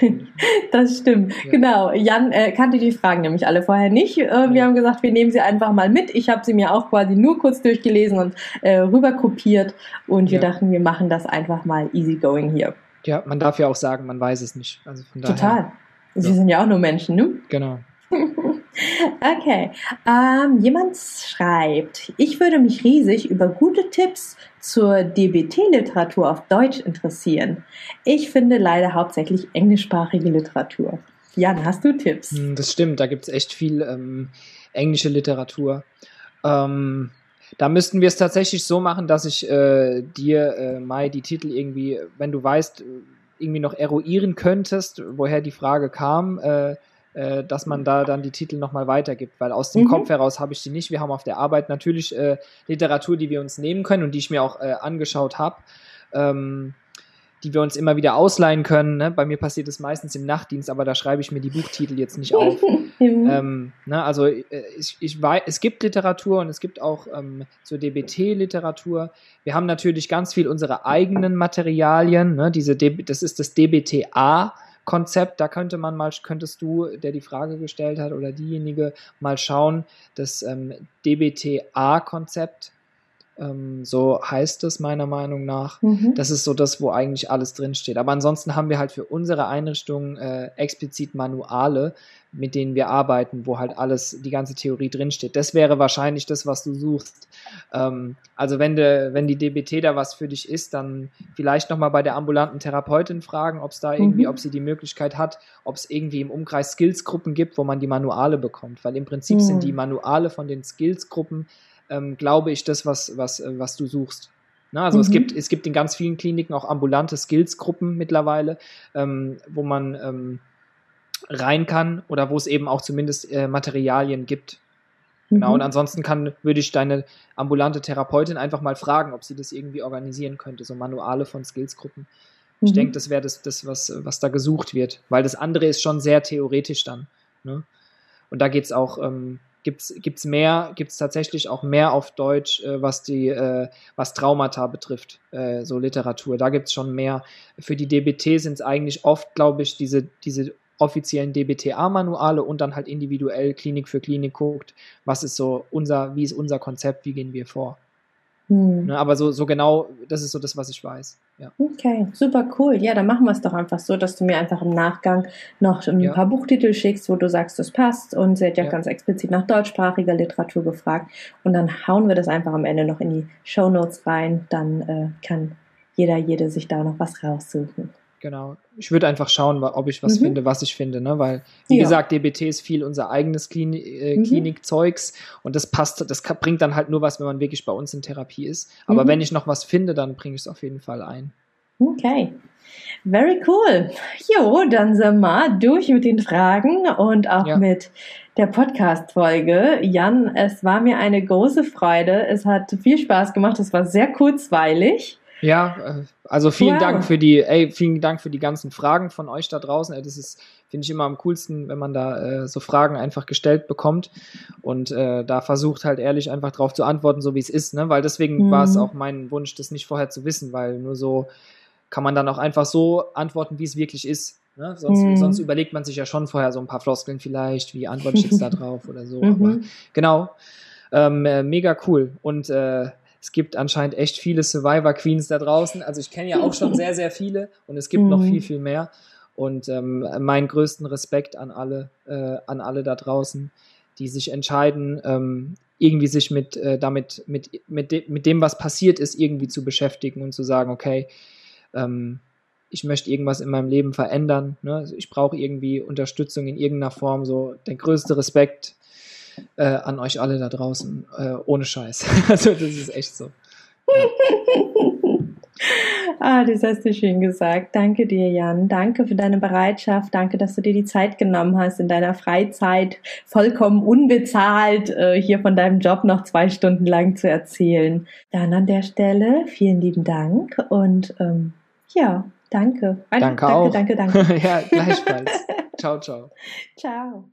das stimmt, ja. genau. Jan äh, kannte die Fragen nämlich alle vorher nicht. Äh, wir ja. haben gesagt, wir nehmen sie einfach mal mit. Ich habe sie mir auch quasi nur kurz durchgelesen und äh, rüber kopiert und wir ja. dachten, wir machen das einfach mal easygoing hier. Ja, man darf ja auch sagen, man weiß es nicht. Also von daher, Total. Sie sind ja auch nur Menschen, ne? Genau. [LAUGHS] Okay. Ähm, jemand schreibt, ich würde mich riesig über gute Tipps zur DBT-Literatur auf Deutsch interessieren. Ich finde leider hauptsächlich englischsprachige Literatur. Jan, hast du Tipps? Hm, das stimmt, da gibt es echt viel. Ähm, englische Literatur. Ähm, da müssten wir es tatsächlich so machen, dass ich äh, dir, äh, Mai, die Titel irgendwie, wenn du weißt, irgendwie noch eruieren könntest, woher die Frage kam, äh, äh, dass man da dann die Titel nochmal weitergibt, weil aus dem mhm. Kopf heraus habe ich die nicht. Wir haben auf der Arbeit natürlich äh, Literatur, die wir uns nehmen können und die ich mir auch äh, angeschaut habe. Ähm, die wir uns immer wieder ausleihen können. Ne? Bei mir passiert es meistens im Nachtdienst, aber da schreibe ich mir die Buchtitel jetzt nicht auf. [LAUGHS] ähm, ne? Also äh, ich, ich weiß, es gibt Literatur und es gibt auch ähm, so DBT-Literatur. Wir haben natürlich ganz viel unsere eigenen Materialien. Ne? Diese das ist das DBTA. Konzept, da könnte man mal, könntest du, der die Frage gestellt hat oder diejenige, mal schauen, das ähm, DBTA-Konzept, ähm, so heißt es meiner Meinung nach. Mhm. Das ist so das, wo eigentlich alles drinsteht. Aber ansonsten haben wir halt für unsere Einrichtung äh, explizit Manuale, mit denen wir arbeiten, wo halt alles, die ganze Theorie drinsteht. Das wäre wahrscheinlich das, was du suchst. Ähm, also wenn, de, wenn die DBT da was für dich ist, dann vielleicht nochmal bei der ambulanten Therapeutin fragen, ob es da irgendwie, mhm. ob sie die Möglichkeit hat, ob es irgendwie im Umkreis Skillsgruppen gibt, wo man die Manuale bekommt. Weil im Prinzip mhm. sind die Manuale von den Skillsgruppen ähm, glaube ich, das, was, was, äh, was du suchst. Na, also mhm. es, gibt, es gibt in ganz vielen Kliniken auch ambulante Skills-Gruppen mittlerweile, ähm, wo man ähm, rein kann oder wo es eben auch zumindest äh, Materialien gibt. Genau, mhm. und ansonsten kann, würde ich deine ambulante Therapeutin einfach mal fragen, ob sie das irgendwie organisieren könnte, so Manuale von Skills-Gruppen. Mhm. Ich denke, das wäre das, das was, was da gesucht wird, weil das andere ist schon sehr theoretisch dann. Ne? Und da geht es auch, ähm, gibt's gibt's mehr, gibt's tatsächlich auch mehr auf Deutsch, äh, was die, äh, was Traumata betrifft, äh, so Literatur. Da gibt's schon mehr. Für die DBT sind es eigentlich oft, glaube ich, diese, diese offiziellen DBTA-Manuale und dann halt individuell Klinik für Klinik guckt, was ist so unser, wie ist unser Konzept, wie gehen wir vor. Hm. Ne, aber so, so genau, das ist so das, was ich weiß. Ja. Okay, super cool. Ja, dann machen wir es doch einfach so, dass du mir einfach im Nachgang noch ein ja. paar Buchtitel schickst, wo du sagst, das passt. Und sie hat ja, ja, ganz explizit nach deutschsprachiger Literatur gefragt. Und dann hauen wir das einfach am Ende noch in die Show Notes rein. Dann äh, kann jeder, jede sich da noch was raussuchen. Genau. Ich würde einfach schauen, ob ich was mhm. finde, was ich finde, ne? Weil, wie ja. gesagt, DBT ist viel unser eigenes Klini äh, mhm. Klinikzeugs und das passt, das bringt dann halt nur was, wenn man wirklich bei uns in Therapie ist. Aber mhm. wenn ich noch was finde, dann bringe ich es auf jeden Fall ein. Okay. Very cool. Jo, dann sind wir durch mit den Fragen und auch ja. mit der Podcast-Folge. Jan, es war mir eine große Freude. Es hat viel Spaß gemacht. Es war sehr kurzweilig. Ja, äh, also vielen wow. Dank für die, ey, vielen Dank für die ganzen Fragen von euch da draußen. Das ist, finde ich immer am coolsten, wenn man da äh, so Fragen einfach gestellt bekommt und äh, da versucht halt ehrlich einfach drauf zu antworten, so wie es ist, ne? Weil deswegen mhm. war es auch mein Wunsch, das nicht vorher zu wissen, weil nur so kann man dann auch einfach so antworten, wie es wirklich ist. Ne? Sonst, mhm. sonst überlegt man sich ja schon vorher so ein paar Floskeln vielleicht, wie antworte ich jetzt da [LAUGHS] drauf oder so. Mhm. Aber genau, ähm, äh, mega cool und äh, es gibt anscheinend echt viele Survivor Queens da draußen. Also ich kenne ja auch schon sehr, sehr viele und es gibt mhm. noch viel, viel mehr. Und ähm, meinen größten Respekt an alle, äh, an alle da draußen, die sich entscheiden, ähm, irgendwie sich mit, äh, damit, mit, mit, de mit dem, was passiert ist, irgendwie zu beschäftigen und zu sagen, okay, ähm, ich möchte irgendwas in meinem Leben verändern. Ne? Ich brauche irgendwie Unterstützung in irgendeiner Form. So der größte Respekt äh, an euch alle da draußen, äh, ohne Scheiß. [LAUGHS] also das ist echt so. [LAUGHS] ah, das hast du schön gesagt. Danke dir, Jan. Danke für deine Bereitschaft. Danke, dass du dir die Zeit genommen hast, in deiner Freizeit vollkommen unbezahlt äh, hier von deinem Job noch zwei Stunden lang zu erzählen. Dann an der Stelle vielen lieben Dank und ähm, ja, danke. Danke, danke auch. Danke, danke, danke. [LAUGHS] ja, gleichfalls. ciao, ciao. Ciao.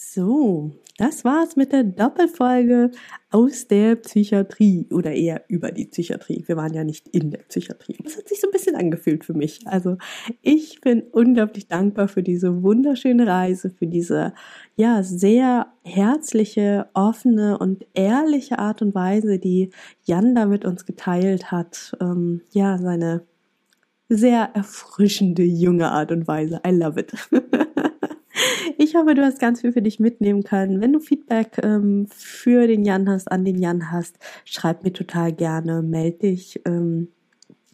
So, das war's mit der Doppelfolge aus der Psychiatrie oder eher über die Psychiatrie. Wir waren ja nicht in der Psychiatrie. Das hat sich so ein bisschen angefühlt für mich. Also ich bin unglaublich dankbar für diese wunderschöne Reise, für diese ja sehr herzliche, offene und ehrliche Art und Weise, die Jan da mit uns geteilt hat. Ähm, ja, seine sehr erfrischende junge Art und Weise. I love it. [LAUGHS] Ich hoffe, du hast ganz viel für dich mitnehmen können. Wenn du Feedback ähm, für den Jan hast, an den Jan hast, schreib mir total gerne, melde dich. Ähm,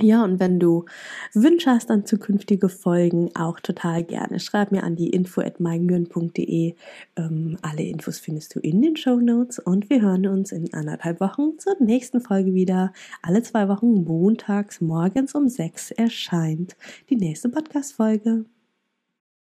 Ja, und wenn du Wünsche hast an zukünftige Folgen, auch total gerne. Schreib mir an die info at Ähm, alle Infos findest du in den Show Notes und wir hören uns in anderthalb Wochen zur nächsten Folge wieder. Alle zwei Wochen montags morgens um sechs erscheint die nächste Podcast-Folge.